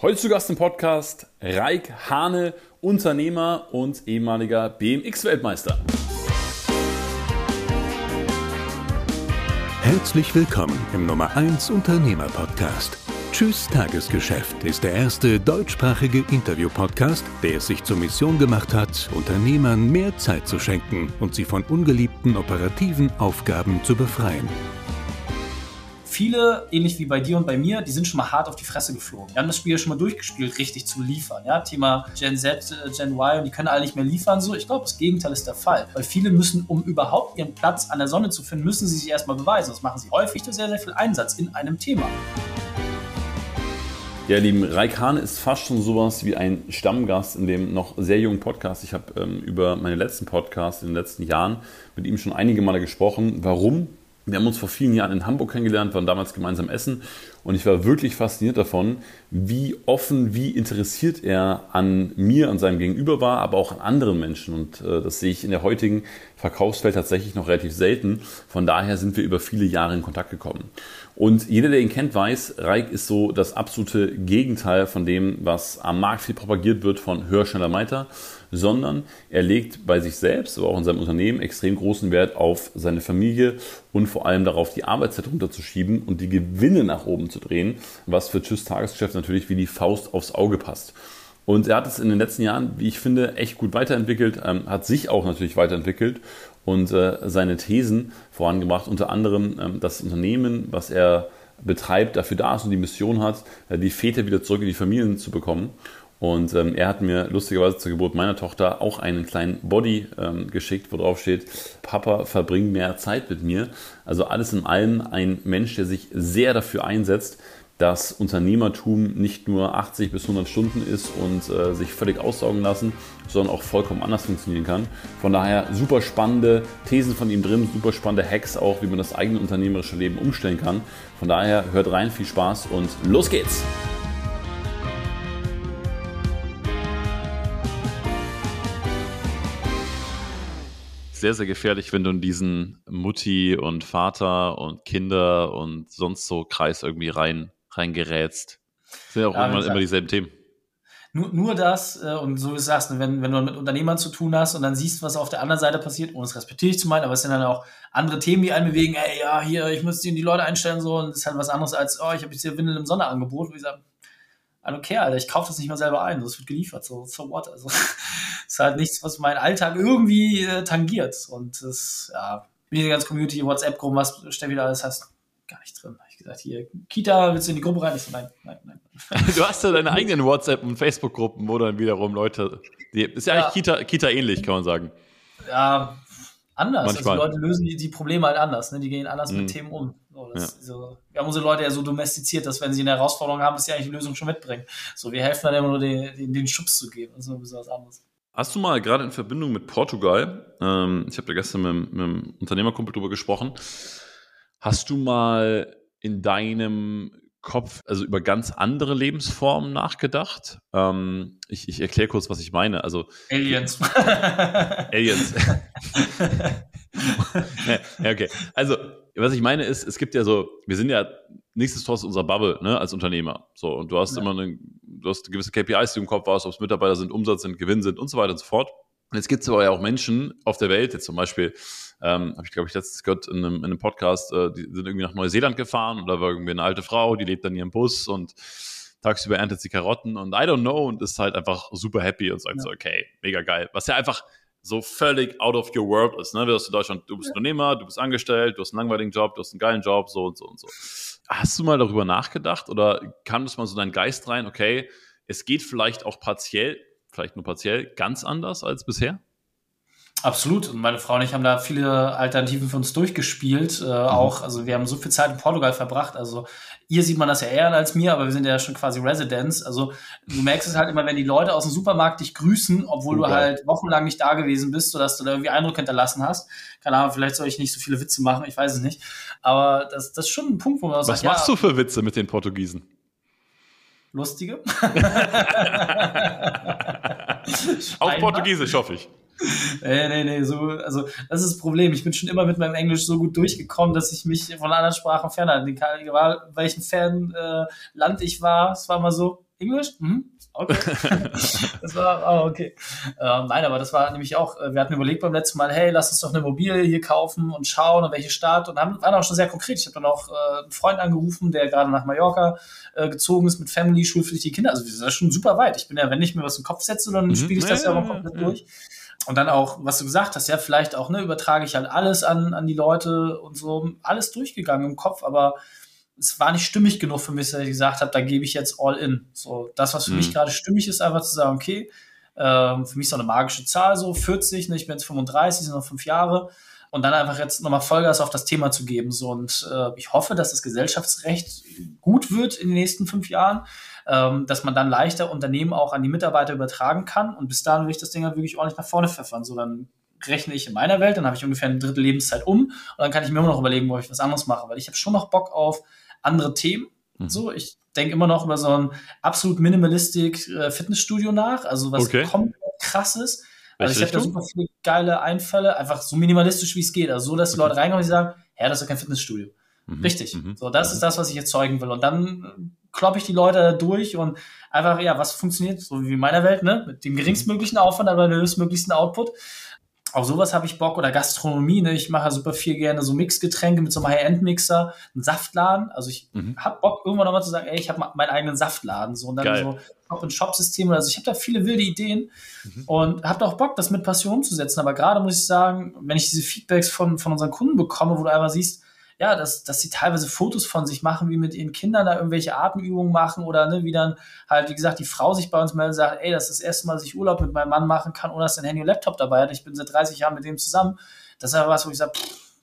Heute zu Gast im Podcast Raik Hane, Unternehmer und ehemaliger BMX-Weltmeister. Herzlich willkommen im Nummer 1 Unternehmer Podcast. Tschüss Tagesgeschäft ist der erste deutschsprachige Interview-Podcast, der es sich zur Mission gemacht hat, Unternehmern mehr Zeit zu schenken und sie von ungeliebten operativen Aufgaben zu befreien viele, ähnlich wie bei dir und bei mir, die sind schon mal hart auf die Fresse geflogen. Die haben das Spiel ja schon mal durchgespielt, richtig zu liefern. Ja, Thema Gen Z, äh, Gen Y und die können alle nicht mehr liefern. So, ich glaube, das Gegenteil ist der Fall. Weil viele müssen, um überhaupt ihren Platz an der Sonne zu finden, müssen sie sich erstmal beweisen. Das machen sie häufig sehr, sehr viel Einsatz in einem Thema. Ja, Lieben, Raikane ist fast schon sowas wie ein Stammgast in dem noch sehr jungen Podcast. Ich habe ähm, über meine letzten Podcasts in den letzten Jahren mit ihm schon einige Male gesprochen. Warum? Wir haben uns vor vielen Jahren in Hamburg kennengelernt, waren damals gemeinsam essen und ich war wirklich fasziniert davon, wie offen, wie interessiert er an mir, an seinem Gegenüber war, aber auch an anderen Menschen. Und äh, das sehe ich in der heutigen Verkaufswelt tatsächlich noch relativ selten. Von daher sind wir über viele Jahre in Kontakt gekommen. Und jeder, der ihn kennt, weiß, Reik ist so das absolute Gegenteil von dem, was am Markt viel propagiert wird von höher, schneller, weiter sondern er legt bei sich selbst, aber auch in seinem Unternehmen extrem großen Wert auf seine Familie und vor allem darauf, die Arbeitszeit runterzuschieben und die Gewinne nach oben zu drehen, was für Tschüss Tagesgeschäft natürlich wie die Faust aufs Auge passt. Und er hat es in den letzten Jahren, wie ich finde, echt gut weiterentwickelt, ähm, hat sich auch natürlich weiterentwickelt und äh, seine Thesen vorangebracht, unter anderem ähm, das Unternehmen, was er betreibt, dafür da ist und die Mission hat, äh, die Väter wieder zurück in die Familien zu bekommen. Und ähm, er hat mir lustigerweise zur Geburt meiner Tochter auch einen kleinen Body ähm, geschickt, wo drauf steht, Papa, verbring mehr Zeit mit mir. Also alles in allem ein Mensch, der sich sehr dafür einsetzt, dass Unternehmertum nicht nur 80 bis 100 Stunden ist und äh, sich völlig aussaugen lassen, sondern auch vollkommen anders funktionieren kann. Von daher super spannende Thesen von ihm drin, super spannende Hacks auch, wie man das eigene unternehmerische Leben umstellen kann. Von daher hört rein, viel Spaß und los geht's! Sehr, sehr gefährlich, wenn du in diesen Mutti und Vater und Kinder und sonst so Kreis irgendwie rein, reingerätst. Das sind ja auch ja, immer, immer dieselben Themen. Nur, nur das, äh, und so wie du sagst, wenn, wenn du mit Unternehmern zu tun hast und dann siehst, was auf der anderen Seite passiert, ohne es respektiere ich zu meinen, aber es sind dann auch andere Themen, die einen bewegen, ey, ja, hier, ich muss die, die Leute einstellen, so, und das ist halt was anderes als, oh, ich habe jetzt hier Windel im Sonderangebot, wo ich sage, I don't care, Alter, ich kaufe das nicht mal selber ein, das wird geliefert, so, so what, also ist halt nichts, was meinen Alltag irgendwie äh, tangiert. Und das, ja, wie die ganze Community, WhatsApp-Gruppen, was Steffi da alles hast, gar nicht drin. Ich gesagt, hier, Kita, willst du in die Gruppe rein? Ich so, nein, nein, nein. Du hast ja deine eigenen WhatsApp- und Facebook-Gruppen, wo dann wiederum Leute, die, ist ja, ja. eigentlich Kita, Kita ähnlich, kann man sagen. Ja, anders. Manchmal. Also die Leute lösen die, die Probleme halt anders, ne? die gehen anders mhm. mit Themen um. So, ja. so, wir haben unsere Leute ja so domestiziert, dass wenn sie eine Herausforderung haben, dass sie eigentlich die Lösung schon mitbringen. So, wir helfen dann immer nur den, den, den Schubs zu geben. Das ist ein bisschen was anderes. Hast du mal gerade in Verbindung mit Portugal, ähm, ich habe da gestern mit, mit einem Unternehmerkumpel drüber gesprochen, hast du mal in deinem Kopf also über ganz andere Lebensformen nachgedacht? Ähm, ich, ich erkläre kurz, was ich meine. Also Aliens. Aliens. ja, okay. Also was ich meine ist, es gibt ja so, wir sind ja nichtsdestotrotz unserer Bubble ne, als Unternehmer. So und du hast ja. immer eine du hast gewisse KPIs, die du im Kopf hast, ob es Mitarbeiter sind, Umsatz sind, Gewinn sind und so weiter und so fort. Und jetzt gibt es aber ja auch Menschen auf der Welt, jetzt zum Beispiel, ähm, habe ich glaube ich letztens gehört in einem, in einem Podcast, äh, die sind irgendwie nach Neuseeland gefahren da war irgendwie eine alte Frau, die lebt an ihrem Bus und tagsüber erntet sie Karotten und I don't know und ist halt einfach super happy und sagt ja. so, okay, mega geil. Was ja einfach so völlig out of your world ist. Ne? Du bist in Deutschland, du bist Unternehmer, du bist angestellt, du hast einen langweiligen Job, du hast einen geilen Job, so und so und so. Hast du mal darüber nachgedacht oder kam das mal so dein Geist rein, okay, es geht vielleicht auch partiell, vielleicht nur partiell, ganz anders als bisher? Absolut. Und meine Frau und ich haben da viele Alternativen für uns durchgespielt. Äh, mhm. Auch, also wir haben so viel Zeit in Portugal verbracht. Also ihr sieht man das ja eher als mir, aber wir sind ja schon quasi Residents. Also du merkst es halt immer, wenn die Leute aus dem Supermarkt dich grüßen, obwohl okay. du halt wochenlang nicht da gewesen bist, sodass du da irgendwie Eindruck hinterlassen hast. Keine Ahnung, vielleicht soll ich nicht so viele Witze machen, ich weiß es nicht. Aber das, das ist schon ein Punkt, wo man Was sagt, machst ja, du für Witze mit den Portugiesen? Lustige. Auf Portugiesisch, hoffe ich nee, nee, nee, so, also das ist das Problem. Ich bin schon immer mit meinem Englisch so gut durchgekommen, dass ich mich von anderen Sprachen fernhalte. Egal welchen Fan äh, Land ich war, es war mal so, Englisch? Mhm. Okay. das war, oh, okay. Ähm, nein, aber das war nämlich auch, äh, wir hatten überlegt beim letzten Mal, hey, lass uns doch eine Immobilie hier kaufen und schauen, in welche Stadt. Und haben, waren auch schon sehr konkret. Ich habe dann auch äh, einen Freund angerufen, der gerade nach Mallorca äh, gezogen ist mit Family, schulpflichtige Kinder. Also wir sind schon super weit. Ich bin ja, wenn ich mir was im Kopf setze, dann mhm. spiele ich das ja, ja auch komplett ja. durch. Und dann auch, was du gesagt hast, ja, vielleicht auch, ne, übertrage ich halt alles an, an die Leute und so, alles durchgegangen im Kopf, aber es war nicht stimmig genug für mich, dass ich gesagt habe, da gebe ich jetzt all in. So, das, was für mhm. mich gerade stimmig ist, einfach zu sagen, okay, ähm, für mich ist so eine magische Zahl, so 40, ne, ich bin jetzt 35, sind noch fünf Jahre. Und dann einfach jetzt nochmal Vollgas auf das Thema zu geben. So, und äh, ich hoffe, dass das Gesellschaftsrecht gut wird in den nächsten fünf Jahren, ähm, dass man dann leichter Unternehmen auch an die Mitarbeiter übertragen kann. Und bis dahin will ich das Ding halt wirklich ordentlich nach vorne pfeffern. So, dann rechne ich in meiner Welt, dann habe ich ungefähr eine Drittel Lebenszeit um und dann kann ich mir immer noch überlegen, wo ich was anderes mache, weil ich habe schon noch Bock auf andere Themen. Mhm. So, ich denke immer noch über so ein absolut minimalistik äh, Fitnessstudio nach, also was okay. komplett krasses. Also ich habe da super viele geile Einfälle, einfach so minimalistisch wie es geht. Also so, dass die Leute reinkommen und sagen, ja, das ist ja kein Fitnessstudio. Mhm. Richtig. Mhm. So, das mhm. ist das, was ich jetzt zeugen will. Und dann kloppe ich die Leute da durch und einfach, ja, was funktioniert, so wie in meiner Welt, ne? Mit dem geringstmöglichen Aufwand, aber dem höchstmöglichsten Output auf sowas habe ich Bock oder Gastronomie. Ne? Ich mache super viel gerne so Mixgetränke mit so einem High-End-Mixer, einen Saftladen. Also ich mhm. habe Bock irgendwann nochmal zu sagen, ey, ich habe meinen eigenen Saftladen so und dann Geil. so Shop-in-Shop-Systeme. Also ich habe da viele wilde Ideen mhm. und habe auch Bock, das mit Passion umzusetzen. Aber gerade muss ich sagen, wenn ich diese Feedbacks von, von unseren Kunden bekomme, wo du einfach siehst, ja, dass, dass sie teilweise Fotos von sich machen, wie mit ihren Kindern da irgendwelche Atemübungen machen oder ne, wie dann halt, wie gesagt, die Frau sich bei uns meldet und sagt, ey, das ist das erste Mal, dass ich Urlaub mit meinem Mann machen kann, ohne dass er ein Handy und Laptop dabei hat. Ich bin seit 30 Jahren mit dem zusammen. Das ist aber was, wo ich sage,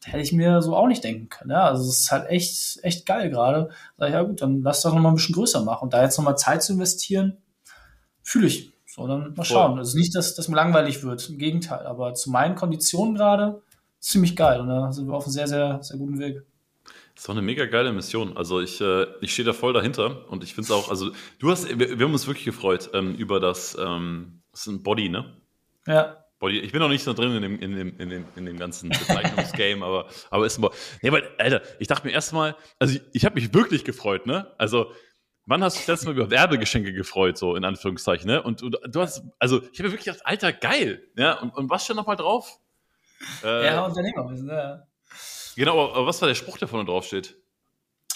hätte ich mir so auch nicht denken können. Ja, also es ist halt echt, echt geil gerade. Sag ich, ja gut, dann lass doch noch mal ein bisschen größer machen. Und da jetzt noch mal Zeit zu investieren, fühle ich. So, dann mal schauen. Voll. Also nicht, dass das mir langweilig wird. Im Gegenteil. Aber zu meinen Konditionen gerade ziemlich geil. Und da sind wir auf einem sehr, sehr, sehr guten Weg. Das ist doch eine mega geile Mission. Also ich, äh, ich stehe da voll dahinter und ich finde es auch, also du hast, wir, wir, haben uns wirklich gefreut ähm, über das, ähm, das ist ein Body, ne? Ja. Body. Ich bin noch nicht so drin in dem, in dem, in dem, in dem ganzen Bezeichnungsgame, aber, aber ist ein Body. Nee, weil, Alter, ich dachte mir erstmal, also ich, ich habe mich wirklich gefreut, ne? Also, wann hast du das letzte Mal über Werbegeschenke gefreut, so in Anführungszeichen, ne? Und du, du hast, also ich habe wirklich gedacht, Alter, geil, ja? Und, und was steht nochmal drauf? Äh, ja, Unternehmer, ja. Genau, aber was war der Spruch, der vorne drauf steht?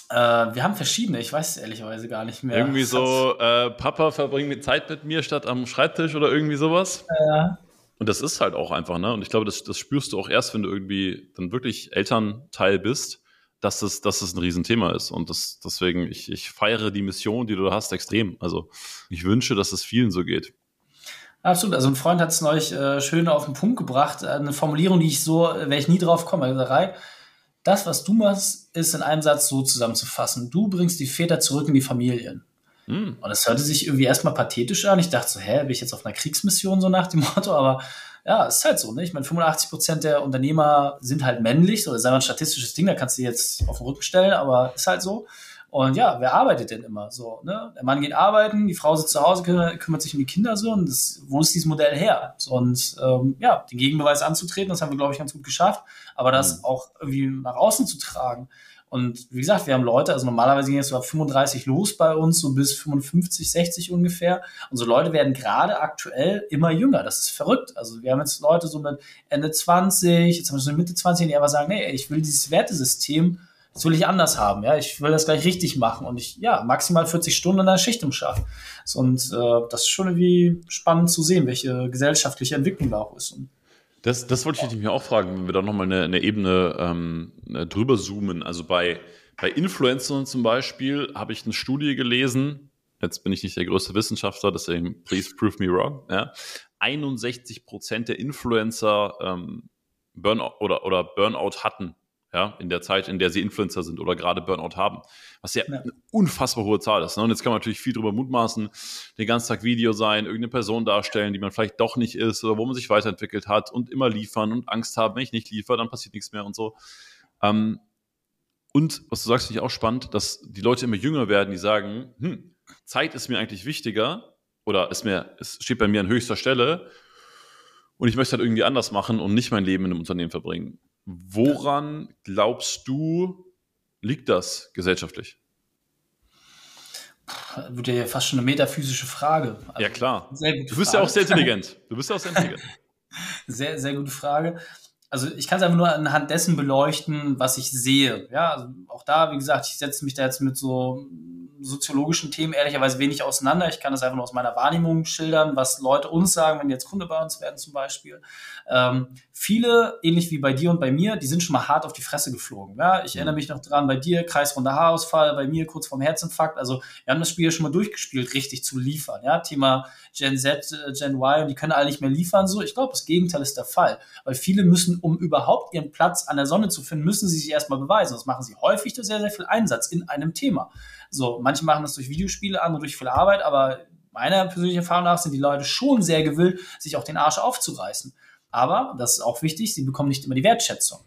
Äh, wir haben verschiedene, ich weiß es ehrlicherweise gar nicht mehr. Irgendwie so, äh, Papa verbringt Zeit mit mir statt am Schreibtisch oder irgendwie sowas. Ja. Und das ist halt auch einfach, ne? Und ich glaube, das, das spürst du auch erst, wenn du irgendwie dann wirklich Elternteil bist, dass das, dass das ein Riesenthema ist. Und das, deswegen, ich, ich feiere die Mission, die du da hast, extrem. Also ich wünsche, dass es vielen so geht. Absolut. Also ein Freund hat es neulich äh, schön auf den Punkt gebracht. Eine Formulierung, die ich so, äh, wäre ich nie drauf komme. Er gesagt, das, was du machst, ist in einem Satz so zusammenzufassen. Du bringst die Väter zurück in die Familien. Mm. Und das hörte sich irgendwie erstmal pathetisch an. Ich dachte so, hä, bin ich jetzt auf einer Kriegsmission so nach dem Motto? Aber ja, ist halt so. Ne? Ich meine, 85 Prozent der Unternehmer sind halt männlich. So, das ist einfach ein statistisches Ding, da kannst du jetzt auf den Rücken stellen, aber ist halt so. Und ja, wer arbeitet denn immer so? Ne? Der Mann geht arbeiten, die Frau sitzt zu Hause, kümmert, kümmert sich um die Kinder so. Und das, wo ist dieses Modell her? So, und ähm, ja, den Gegenbeweis anzutreten, das haben wir, glaube ich, ganz gut geschafft. Aber das mhm. auch irgendwie nach außen zu tragen. Und wie gesagt, wir haben Leute, also normalerweise gehen jetzt so ab 35 los bei uns, so bis 55, 60 ungefähr. Und so Leute werden gerade aktuell immer jünger. Das ist verrückt. Also wir haben jetzt Leute so mit Ende 20, jetzt haben wir so Mitte 20, die aber sagen, nee, ich will dieses Wertesystem das will ich anders haben, ja, ich will das gleich richtig machen und ich, ja, maximal 40 Stunden in der Schicht im Schaff. Und äh, das ist schon irgendwie spannend zu sehen, welche gesellschaftliche Entwicklung da auch ist. Und, das, das wollte ich mich auch fragen, wenn wir da nochmal eine, eine Ebene ähm, drüber zoomen. Also bei, bei Influencern zum Beispiel habe ich eine Studie gelesen, jetzt bin ich nicht der größte Wissenschaftler, deswegen please prove me wrong, ja. 61 Prozent der Influencer ähm, Burnout oder, oder Burnout hatten ja, in der Zeit, in der sie Influencer sind oder gerade Burnout haben. Was ja, ja. eine unfassbar hohe Zahl ist. Ne? Und jetzt kann man natürlich viel drüber mutmaßen, den ganzen Tag Video sein, irgendeine Person darstellen, die man vielleicht doch nicht ist oder wo man sich weiterentwickelt hat und immer liefern und Angst haben, wenn ich nicht liefere, dann passiert nichts mehr und so. Ähm, und was du sagst, finde ich auch spannend, dass die Leute immer jünger werden, die sagen, hm, Zeit ist mir eigentlich wichtiger oder ist mir, es steht bei mir an höchster Stelle und ich möchte halt irgendwie anders machen und nicht mein Leben in einem Unternehmen verbringen. Woran glaubst du, liegt das gesellschaftlich? wird ja fast schon eine metaphysische Frage. Also, ja, klar. du bist Frage. ja auch sehr intelligent. Du bist ja auch sehr intelligent. sehr, sehr gute Frage. Also ich kann es einfach nur anhand dessen beleuchten, was ich sehe. Ja, also auch da, wie gesagt, ich setze mich da jetzt mit so soziologischen Themen ehrlicherweise wenig auseinander. Ich kann das einfach nur aus meiner Wahrnehmung schildern, was Leute uns sagen, wenn die jetzt Kunde bei uns werden zum Beispiel. Ähm, viele, ähnlich wie bei dir und bei mir, die sind schon mal hart auf die Fresse geflogen. Ja, ich erinnere mich noch dran, bei dir kreisrunder Haarausfall, bei mir kurz vorm Herzinfarkt. Also wir haben das Spiel ja schon mal durchgespielt, richtig zu liefern. Ja, Thema Gen Z, äh, Gen Y und die können alle nicht mehr liefern. So, ich glaube, das Gegenteil ist der Fall, weil viele müssen, um überhaupt ihren Platz an der Sonne zu finden, müssen sie sich erstmal beweisen. Das machen sie häufig durch sehr, sehr viel Einsatz in einem Thema. So, manche machen das durch Videospiele, andere durch viel Arbeit, aber meiner persönlichen Erfahrung nach sind die Leute schon sehr gewillt, sich auch den Arsch aufzureißen. Aber, das ist auch wichtig, sie bekommen nicht immer die Wertschätzung.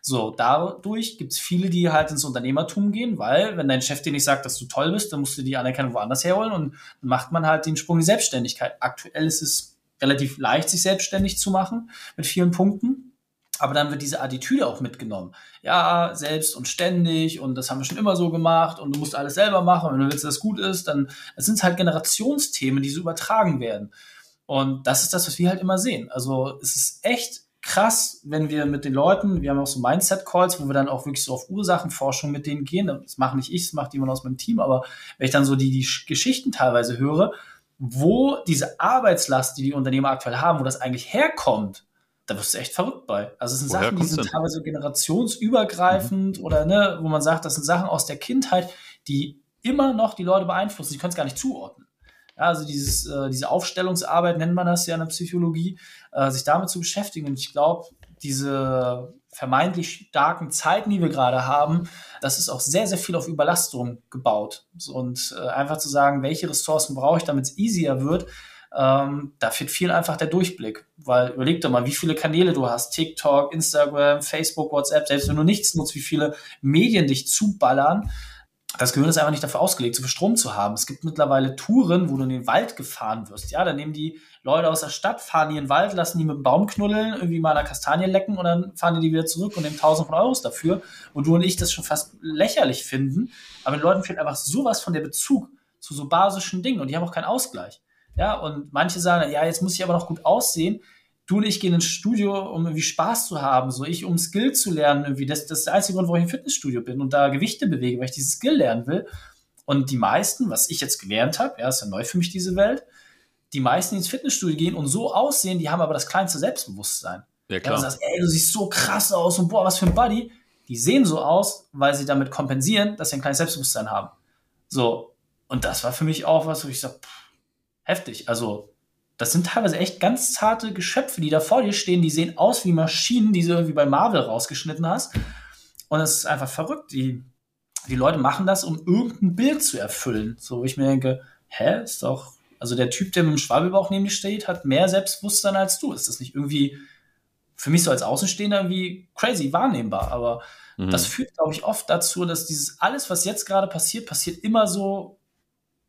So, dadurch gibt es viele, die halt ins Unternehmertum gehen, weil wenn dein Chef dir nicht sagt, dass du toll bist, dann musst du die Anerkennung woanders herholen und dann macht man halt den Sprung in die Selbstständigkeit. Aktuell ist es relativ leicht, sich selbstständig zu machen mit vielen Punkten. Aber dann wird diese Attitüde auch mitgenommen. Ja, selbst und ständig und das haben wir schon immer so gemacht und du musst alles selber machen. Und wenn du willst, dass es gut ist, dann das sind halt Generationsthemen, die so übertragen werden. Und das ist das, was wir halt immer sehen. Also es ist echt krass, wenn wir mit den Leuten, wir haben auch so Mindset-Calls, wo wir dann auch wirklich so auf Ursachenforschung mit denen gehen. Das mache nicht ich, das macht jemand aus meinem Team, aber wenn ich dann so die, die Geschichten teilweise höre, wo diese Arbeitslast, die die Unternehmer aktuell haben, wo das eigentlich herkommt, da wirst du echt verrückt bei. Also es sind Woher Sachen, die sind denn? teilweise generationsübergreifend mhm. oder ne, wo man sagt, das sind Sachen aus der Kindheit, die immer noch die Leute beeinflussen. Sie können es gar nicht zuordnen. Ja, also dieses, äh, diese Aufstellungsarbeit nennt man das ja in der Psychologie, äh, sich damit zu beschäftigen. Und ich glaube, diese vermeintlich starken Zeiten, die wir gerade haben, das ist auch sehr, sehr viel auf Überlastung gebaut. Und äh, einfach zu sagen, welche Ressourcen brauche ich, damit es easier wird, ähm, da fehlt viel einfach der Durchblick. Weil überleg doch mal, wie viele Kanäle du hast. TikTok, Instagram, Facebook, WhatsApp, selbst wenn du nichts nutzt, wie viele Medien dich zuballern. Das Gehirn ist einfach nicht dafür ausgelegt, so viel Strom zu haben. Es gibt mittlerweile Touren, wo du in den Wald gefahren wirst. Ja, da nehmen die Leute aus der Stadt, fahren die in den Wald, lassen die mit dem Baum knuddeln, irgendwie mal eine Kastanie lecken und dann fahren die die wieder zurück und nehmen tausend von Euros dafür. Und du und ich das schon fast lächerlich finden. Aber den Leuten fehlt einfach sowas von der Bezug zu so basischen Dingen und die haben auch keinen Ausgleich. Ja, und manche sagen, ja, jetzt muss ich aber noch gut aussehen. Du und ich gehen ins Studio, um irgendwie Spaß zu haben, so ich, um Skill zu lernen, irgendwie. Das, das ist der einzige Grund, warum ich im Fitnessstudio bin und da Gewichte bewege, weil ich dieses Skill lernen will. Und die meisten, was ich jetzt gelernt habe, ja, ist ja neu für mich diese Welt, die meisten, die ins Fitnessstudio gehen und so aussehen, die haben aber das kleinste Selbstbewusstsein. Ja, klar. Ja, du sagst, ey, du siehst so krass aus und boah, was für ein Body. Die sehen so aus, weil sie damit kompensieren, dass sie ein kleines Selbstbewusstsein haben. So. Und das war für mich auch was, wo ich sage, so, heftig. Also, das sind teilweise echt ganz zarte Geschöpfe, die da vor dir stehen, die sehen aus wie Maschinen, die du irgendwie bei Marvel rausgeschnitten hast. Und es ist einfach verrückt. Die, die Leute machen das, um irgendein Bild zu erfüllen. So, wo ich mir denke, hä, ist doch, also der Typ, der mit dem Schwabelbauch neben dir steht, hat mehr Selbstbewusstsein als du. Ist das nicht irgendwie für mich so als Außenstehender irgendwie crazy wahrnehmbar? Aber mhm. das führt, glaube ich, oft dazu, dass dieses alles, was jetzt gerade passiert, passiert immer so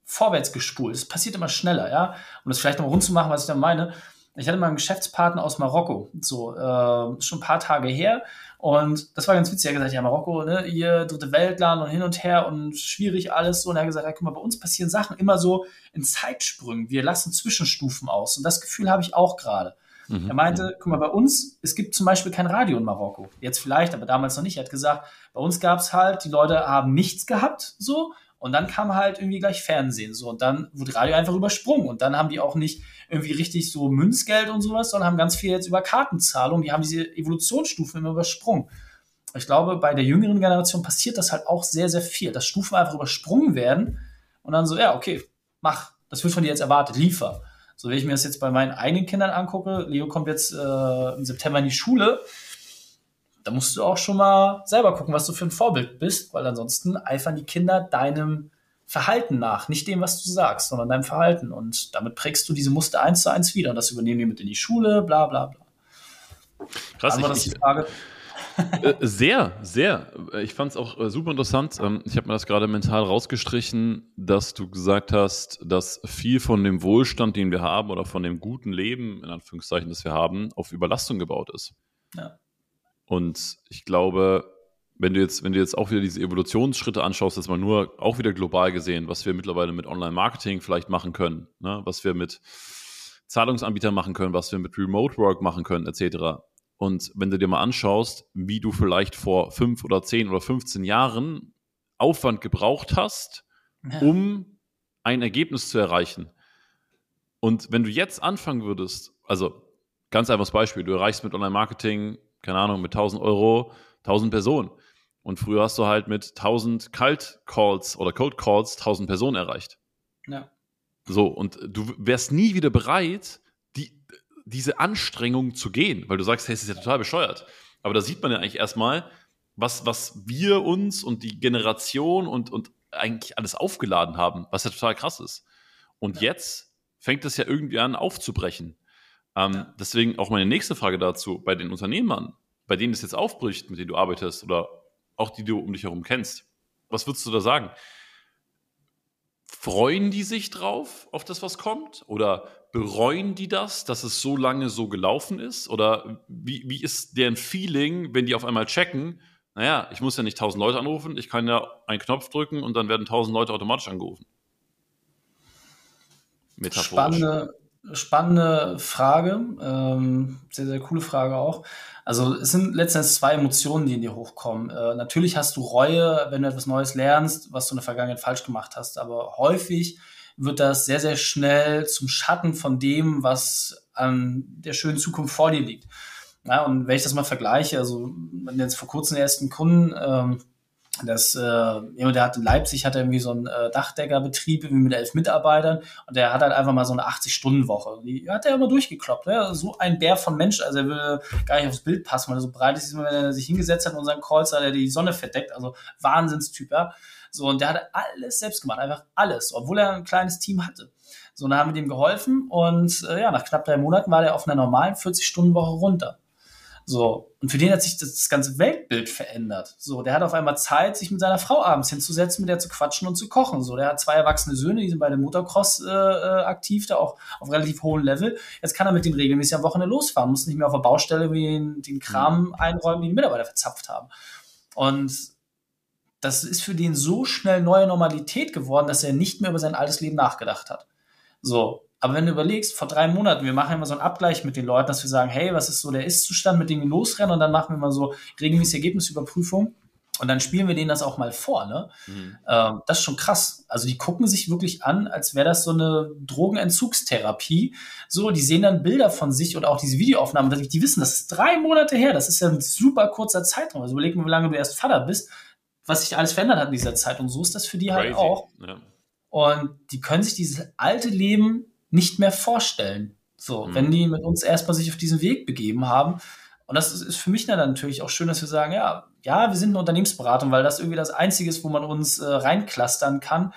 vorwärts gespult. Es passiert immer schneller, ja. Um das vielleicht noch rund zu machen, was ich da meine. Ich hatte mal einen Geschäftspartner aus Marokko, so äh, schon ein paar Tage her. Und das war ganz witzig. Er hat gesagt, ja, Marokko, ne, ihr dritte Weltland und hin und her und schwierig alles so. Und er hat gesagt, ja, guck mal, bei uns passieren Sachen immer so in Zeitsprüngen. Wir lassen Zwischenstufen aus. Und das Gefühl habe ich auch gerade. Mhm. Er meinte, guck mal, bei uns, es gibt zum Beispiel kein Radio in Marokko. Jetzt vielleicht, aber damals noch nicht. Er hat gesagt, bei uns gab es halt, die Leute haben nichts gehabt, so. Und dann kam halt irgendwie gleich Fernsehen so. Und dann wurde Radio einfach übersprungen. Und dann haben die auch nicht irgendwie richtig so Münzgeld und sowas, sondern haben ganz viel jetzt über Kartenzahlung, die haben diese Evolutionsstufen immer übersprungen. Ich glaube, bei der jüngeren Generation passiert das halt auch sehr, sehr viel, dass Stufen einfach übersprungen werden und dann so, ja, okay, mach, das wird von dir jetzt erwartet, liefer. So, wenn ich mir das jetzt bei meinen eigenen Kindern angucke, Leo kommt jetzt äh, im September in die Schule, da musst du auch schon mal selber gucken, was du für ein Vorbild bist, weil ansonsten eifern die Kinder deinem Verhalten nach, nicht dem, was du sagst, sondern deinem Verhalten. Und damit prägst du diese Muster eins zu eins wieder. Und das übernehmen die mit in die Schule, bla bla bla. Krass, ich, das die Frage. Äh, sehr, sehr. Ich fand es auch äh, super interessant. Ähm, ich habe mir das gerade mental rausgestrichen, dass du gesagt hast, dass viel von dem Wohlstand, den wir haben, oder von dem guten Leben, in Anführungszeichen, das wir haben, auf Überlastung gebaut ist. Ja. Und ich glaube, wenn du jetzt, wenn du jetzt auch wieder diese Evolutionsschritte anschaust, dass man nur auch wieder global gesehen, was wir mittlerweile mit Online-Marketing vielleicht machen können, ne? was wir mit Zahlungsanbietern machen können, was wir mit Remote Work machen können, etc. Und wenn du dir mal anschaust, wie du vielleicht vor fünf oder zehn oder 15 Jahren Aufwand gebraucht hast, ja. um ein Ergebnis zu erreichen. Und wenn du jetzt anfangen würdest, also ganz einfaches Beispiel, du erreichst mit Online-Marketing, keine Ahnung, mit 1000 Euro 1000 Personen. Und früher hast du halt mit 1000 Kalt Calls oder Cold Calls 1000 Personen erreicht. Ja. So, und du wärst nie wieder bereit, die, diese Anstrengung zu gehen, weil du sagst, hey, es ist ja total bescheuert. Aber da sieht man ja eigentlich erstmal, was, was wir uns und die Generation und, und eigentlich alles aufgeladen haben, was ja total krass ist. Und ja. jetzt fängt es ja irgendwie an aufzubrechen. Ähm. Deswegen auch meine nächste Frage dazu bei den Unternehmern, bei denen es jetzt aufbricht, mit denen du arbeitest oder auch die du um dich herum kennst. Was würdest du da sagen? Freuen die sich drauf, auf das, was kommt? Oder bereuen die das, dass es so lange so gelaufen ist? Oder wie, wie ist deren Feeling, wenn die auf einmal checken, naja, ich muss ja nicht tausend Leute anrufen, ich kann ja einen Knopf drücken und dann werden tausend Leute automatisch angerufen. Spannende, spannende Frage, ähm, sehr, sehr coole Frage auch. Also es sind letztendlich zwei Emotionen, die in dir hochkommen. Äh, natürlich hast du Reue, wenn du etwas Neues lernst, was du in der Vergangenheit falsch gemacht hast, aber häufig wird das sehr, sehr schnell zum Schatten von dem, was an der schönen Zukunft vor dir liegt. Ja, und wenn ich das mal vergleiche, also jetzt vor kurzem erst einen Kunden, ähm, das, äh, der hat in Leipzig hat er irgendwie so einen äh, Dachdeckerbetrieb irgendwie mit elf Mitarbeitern und der hat halt einfach mal so eine 80-Stunden-Woche. Die hat er immer durchgekloppt. Ne? So ein Bär von Mensch, also er würde gar nicht aufs Bild passen, weil er so breit ist, wenn er sich hingesetzt hat und unseren Calls hat er die Sonne verdeckt. Also Wahnsinnstyp, ja. So, und der hat alles selbst gemacht, einfach alles, obwohl er ein kleines Team hatte. So, und dann haben wir dem geholfen und äh, ja, nach knapp drei Monaten war der auf einer normalen 40-Stunden-Woche runter. So. Und für den hat sich das ganze Weltbild verändert. So, der hat auf einmal Zeit, sich mit seiner Frau abends hinzusetzen, mit der zu quatschen und zu kochen. So, der hat zwei erwachsene Söhne, die sind bei dem Motocross äh, äh, aktiv, da auch auf relativ hohem Level. Jetzt kann er mit denen regelmäßig am Wochenende losfahren, muss nicht mehr auf der Baustelle wie den, den Kram mhm. einräumen, den die Mitarbeiter verzapft haben. Und das ist für den so schnell neue Normalität geworden, dass er nicht mehr über sein altes Leben nachgedacht hat. So, aber wenn du überlegst, vor drei Monaten, wir machen immer so einen Abgleich mit den Leuten, dass wir sagen, hey, was ist so der Ist-Zustand, mit dem wir losrennen und dann machen wir mal so regelmäßige Ergebnisüberprüfung. Und dann spielen wir denen das auch mal vor. Ne? Mhm. Ähm, das ist schon krass. Also die gucken sich wirklich an, als wäre das so eine Drogenentzugstherapie. So, die sehen dann Bilder von sich und auch diese Videoaufnahmen. Die wissen, das ist drei Monate her. Das ist ja ein super kurzer Zeitraum. Also überleg mal, wie lange du erst Vater bist, was sich alles verändert hat in dieser Zeit. Und so ist das für die halt Crazy. halt auch. Ja. Und die können sich dieses alte Leben nicht mehr vorstellen. So, mhm. wenn die mit uns erstmal sich auf diesen Weg begeben haben. Und das ist, für mich dann natürlich auch schön, dass wir sagen, ja, ja, wir sind eine Unternehmensberatung, weil das irgendwie das Einzige ist, wo man uns äh, reinklustern kann.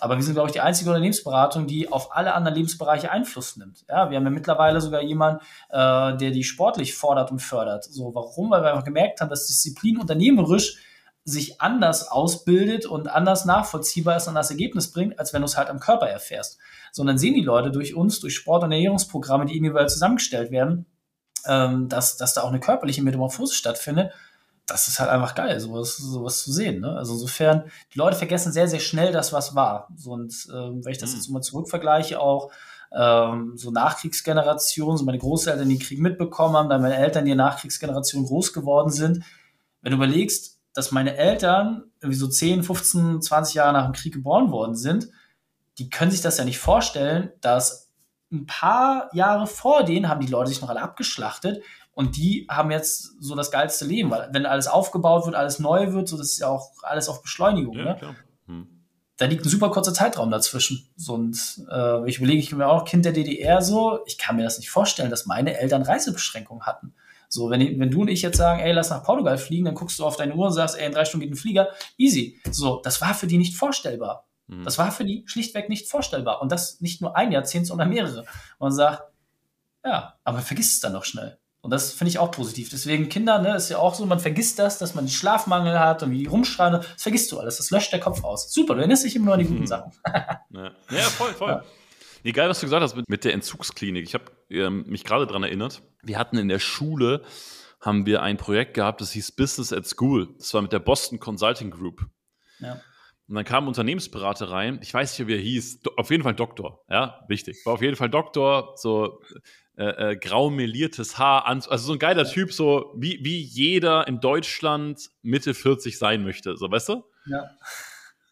Aber wir sind, glaube ich, die einzige Unternehmensberatung, die auf alle anderen Lebensbereiche Einfluss nimmt. Ja, wir haben ja mittlerweile sogar jemanden, äh, der die sportlich fordert und fördert. So, warum? Weil wir einfach gemerkt haben, dass Disziplin unternehmerisch sich anders ausbildet und anders nachvollziehbar ist und das Ergebnis bringt, als wenn du es halt am Körper erfährst. Sondern sehen die Leute durch uns, durch Sport- und Ernährungsprogramme, die individuell zusammengestellt werden, ähm, dass, dass da auch eine körperliche Metamorphose stattfindet. Das ist halt einfach geil, sowas, sowas zu sehen. Ne? Also insofern, die Leute vergessen sehr, sehr schnell das, was war. So, und ähm, wenn ich das mhm. jetzt mal zurückvergleiche, auch ähm, so Nachkriegsgeneration, so meine Großeltern, die den Krieg mitbekommen haben, dann meine Eltern, die in Nachkriegsgeneration groß geworden sind. Wenn du überlegst, dass meine Eltern irgendwie so 10, 15, 20 Jahre nach dem Krieg geboren worden sind, die können sich das ja nicht vorstellen, dass ein paar Jahre vor denen haben die Leute sich noch alle abgeschlachtet und die haben jetzt so das geilste Leben, weil wenn alles aufgebaut wird, alles neu wird, so das ist ja auch alles auf Beschleunigung. Ja, ne? Hm. Da liegt ein super kurzer Zeitraum dazwischen. So, und äh, ich überlege, ich bin ja auch Kind der DDR so, ich kann mir das nicht vorstellen, dass meine Eltern Reisebeschränkungen hatten. So, wenn, wenn du und ich jetzt sagen, ey, lass nach Portugal fliegen, dann guckst du auf deine Uhr und sagst, ey, in drei Stunden geht ein Flieger. Easy. So, das war für die nicht vorstellbar. Mhm. Das war für die schlichtweg nicht vorstellbar. Und das nicht nur ein Jahrzehnt, sondern mehrere. Und man sagt, ja, aber vergisst es dann noch schnell. Und das finde ich auch positiv. Deswegen Kinder, ne, ist ja auch so, man vergisst das, dass man Schlafmangel hat und wie die rumschreien. Das vergisst du alles. Das löscht der Kopf aus. Super, du erinnerst dich immer nur an die guten Sachen. ja. ja, voll, voll. Ja. Nee, geil, was du gesagt hast mit, mit der Entzugsklinik. Ich habe ähm, mich gerade daran erinnert, wir hatten in der Schule haben wir ein Projekt gehabt, das hieß Business at School. Das war mit der Boston Consulting Group. Ja. Und dann kam ein Unternehmensberater rein, ich weiß nicht, wie er hieß, auf jeden Fall Doktor, ja, wichtig. War auf jeden Fall Doktor, so äh, äh, grau meliertes Haar, also so ein geiler Typ, so wie, wie jeder in Deutschland Mitte 40 sein möchte, so weißt du? Ja.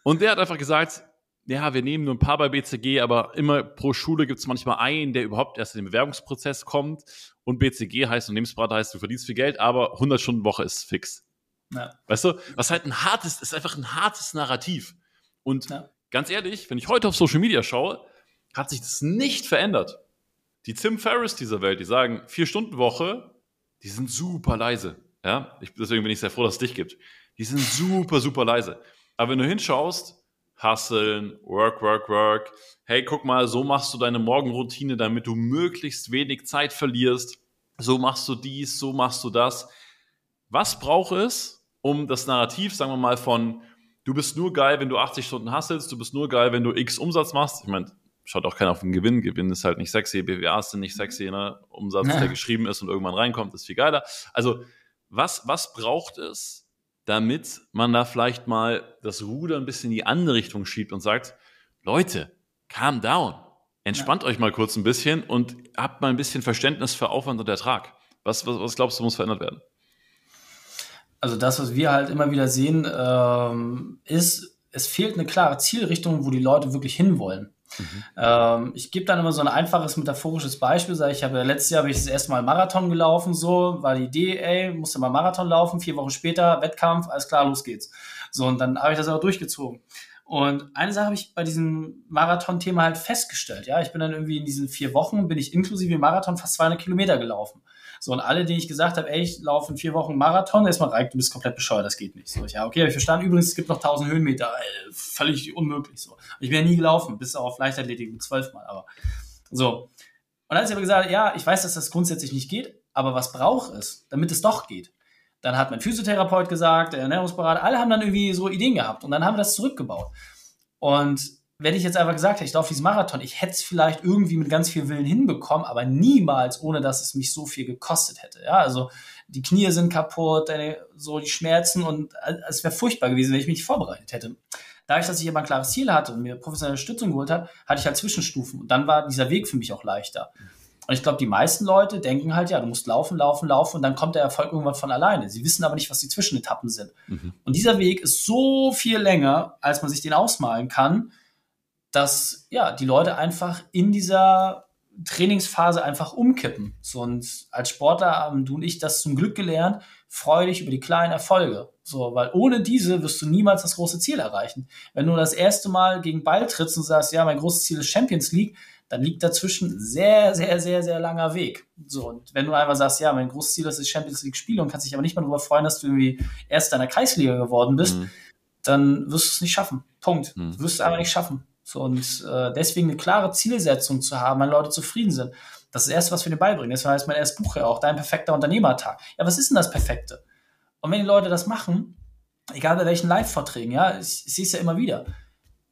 Und der hat einfach gesagt, ja, wir nehmen nur ein paar bei BCG, aber immer pro Schule gibt es manchmal einen, der überhaupt erst in den Bewerbungsprozess kommt. Und BCG heißt, Unternehmensberater heißt, du verdienst viel Geld, aber 100 Stunden Woche ist fix. Ja. Weißt du, was halt ein hartes, ist einfach ein hartes Narrativ. Und ja. ganz ehrlich, wenn ich heute auf Social Media schaue, hat sich das nicht verändert. Die Tim Ferriss dieser Welt, die sagen, vier Stunden Woche, die sind super leise. Ja, ich, deswegen bin ich sehr froh, dass es dich gibt. Die sind super, super leise. Aber wenn du hinschaust, hustlen, work, work, work. Hey, guck mal, so machst du deine Morgenroutine, damit du möglichst wenig Zeit verlierst. So machst du dies, so machst du das. Was braucht es, um das Narrativ, sagen wir mal, von du bist nur geil, wenn du 80 Stunden hasselst, du bist nur geil, wenn du X Umsatz machst. Ich meine, schaut auch keiner auf den Gewinn. Gewinn ist halt nicht sexy, BWAs sind nicht sexy, ne? Umsatz, ja. der geschrieben ist und irgendwann reinkommt, ist viel geiler. Also, was, was braucht es, damit man da vielleicht mal das Ruder ein bisschen in die andere Richtung schiebt und sagt, Leute, calm down. Entspannt ja. euch mal kurz ein bisschen und habt mal ein bisschen Verständnis für Aufwand und Ertrag. Was, was, was glaubst du, muss verändert werden? Also das, was wir halt immer wieder sehen, ähm, ist, es fehlt eine klare Zielrichtung, wo die Leute wirklich hinwollen. Mhm. Ähm, ich gebe dann immer so ein einfaches metaphorisches Beispiel. Sag ich habe letztes Jahr habe ich das erste Mal Marathon gelaufen, so war die Idee, ey, musste mal Marathon laufen. Vier Wochen später Wettkampf, alles klar, los geht's. So und dann habe ich das aber durchgezogen. Und eine Sache habe ich bei diesem Marathon-Thema halt festgestellt. Ja, ich bin dann irgendwie in diesen vier Wochen bin ich inklusive Marathon fast 200 Kilometer gelaufen. So, und alle, denen ich gesagt habe, ey, ich laufe in vier Wochen Marathon, erstmal Reik, du bist komplett bescheuert, das geht nicht. So, ich, ja, okay, ich verstanden. Übrigens, es gibt noch 1000 Höhenmeter, ey, völlig unmöglich. So. Ich ja nie gelaufen, bis auf Leichtathletik zwölfmal, aber so. Und dann hat sie aber gesagt, ja, ich weiß, dass das grundsätzlich nicht geht, aber was braucht es, damit es doch geht? Dann hat mein Physiotherapeut gesagt, der Ernährungsberater, alle haben dann irgendwie so Ideen gehabt und dann haben wir das zurückgebaut. Und wenn ich jetzt einfach gesagt hätte, ich laufe diesen Marathon, ich hätte es vielleicht irgendwie mit ganz viel Willen hinbekommen, aber niemals, ohne dass es mich so viel gekostet hätte. Ja, also die Knie sind kaputt, so die Schmerzen und es wäre furchtbar gewesen, wenn ich mich nicht vorbereitet hätte. Dadurch, dass ich aber ein klares Ziel hatte und mir professionelle Stützung geholt habe, hatte ich halt Zwischenstufen und dann war dieser Weg für mich auch leichter. Und ich glaube, die meisten Leute denken halt, ja, du musst laufen, laufen, laufen und dann kommt der Erfolg irgendwann von alleine. Sie wissen aber nicht, was die Zwischenetappen sind. Mhm. Und dieser Weg ist so viel länger, als man sich den ausmalen kann dass ja die Leute einfach in dieser Trainingsphase einfach umkippen. So, und als Sportler haben du und ich das zum Glück gelernt, freue dich über die kleinen Erfolge. So, weil ohne diese wirst du niemals das große Ziel erreichen. Wenn du das erste Mal gegen Ball trittst und sagst, ja, mein großes Ziel ist Champions League, dann liegt dazwischen sehr, sehr, sehr, sehr langer Weg. So, und wenn du einfach sagst, ja, mein großes Ziel ist das Champions League Spiel und kannst dich aber nicht mal darüber freuen, dass du irgendwie erst in der Kreisliga geworden bist, mhm. dann wirst du es nicht schaffen. Punkt. Mhm. Du wirst es einfach nicht schaffen. So, und äh, deswegen eine klare Zielsetzung zu haben, wenn Leute zufrieden sind. Das ist das Erste, was wir dir beibringen. Das heißt mein erstes Buch ja auch, Dein perfekter Unternehmertag. Ja, was ist denn das Perfekte? Und wenn die Leute das machen, egal bei welchen Live-Vorträgen, ja, ich, ich sehe es ja immer wieder.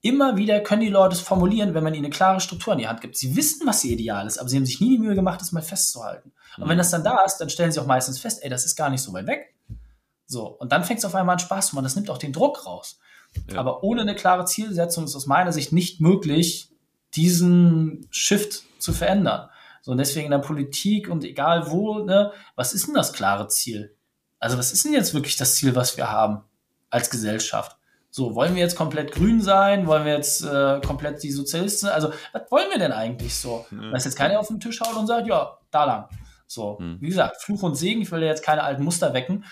Immer wieder können die Leute es formulieren, wenn man ihnen eine klare Struktur in die Hand gibt. Sie wissen, was ihr Ideal ist, aber sie haben sich nie die Mühe gemacht, das mal festzuhalten. Und wenn mhm. das dann da ist, dann stellen sie auch meistens fest, ey, das ist gar nicht so weit weg. So, und dann fängt es auf einmal an Spaß zu machen. Das nimmt auch den Druck raus. Ja. Aber ohne eine klare Zielsetzung ist aus meiner Sicht nicht möglich, diesen Shift zu verändern. So, und deswegen in der Politik und egal wo, ne, was ist denn das klare Ziel? Also, was ist denn jetzt wirklich das Ziel, was wir haben als Gesellschaft? So, wollen wir jetzt komplett grün sein? Wollen wir jetzt äh, komplett die Sozialisten? Also, was wollen wir denn eigentlich so? Ja. Dass jetzt keiner auf den Tisch haut und sagt, ja, da lang. So, hm. wie gesagt, Fluch und Segen, ich will ja jetzt keine alten Muster wecken,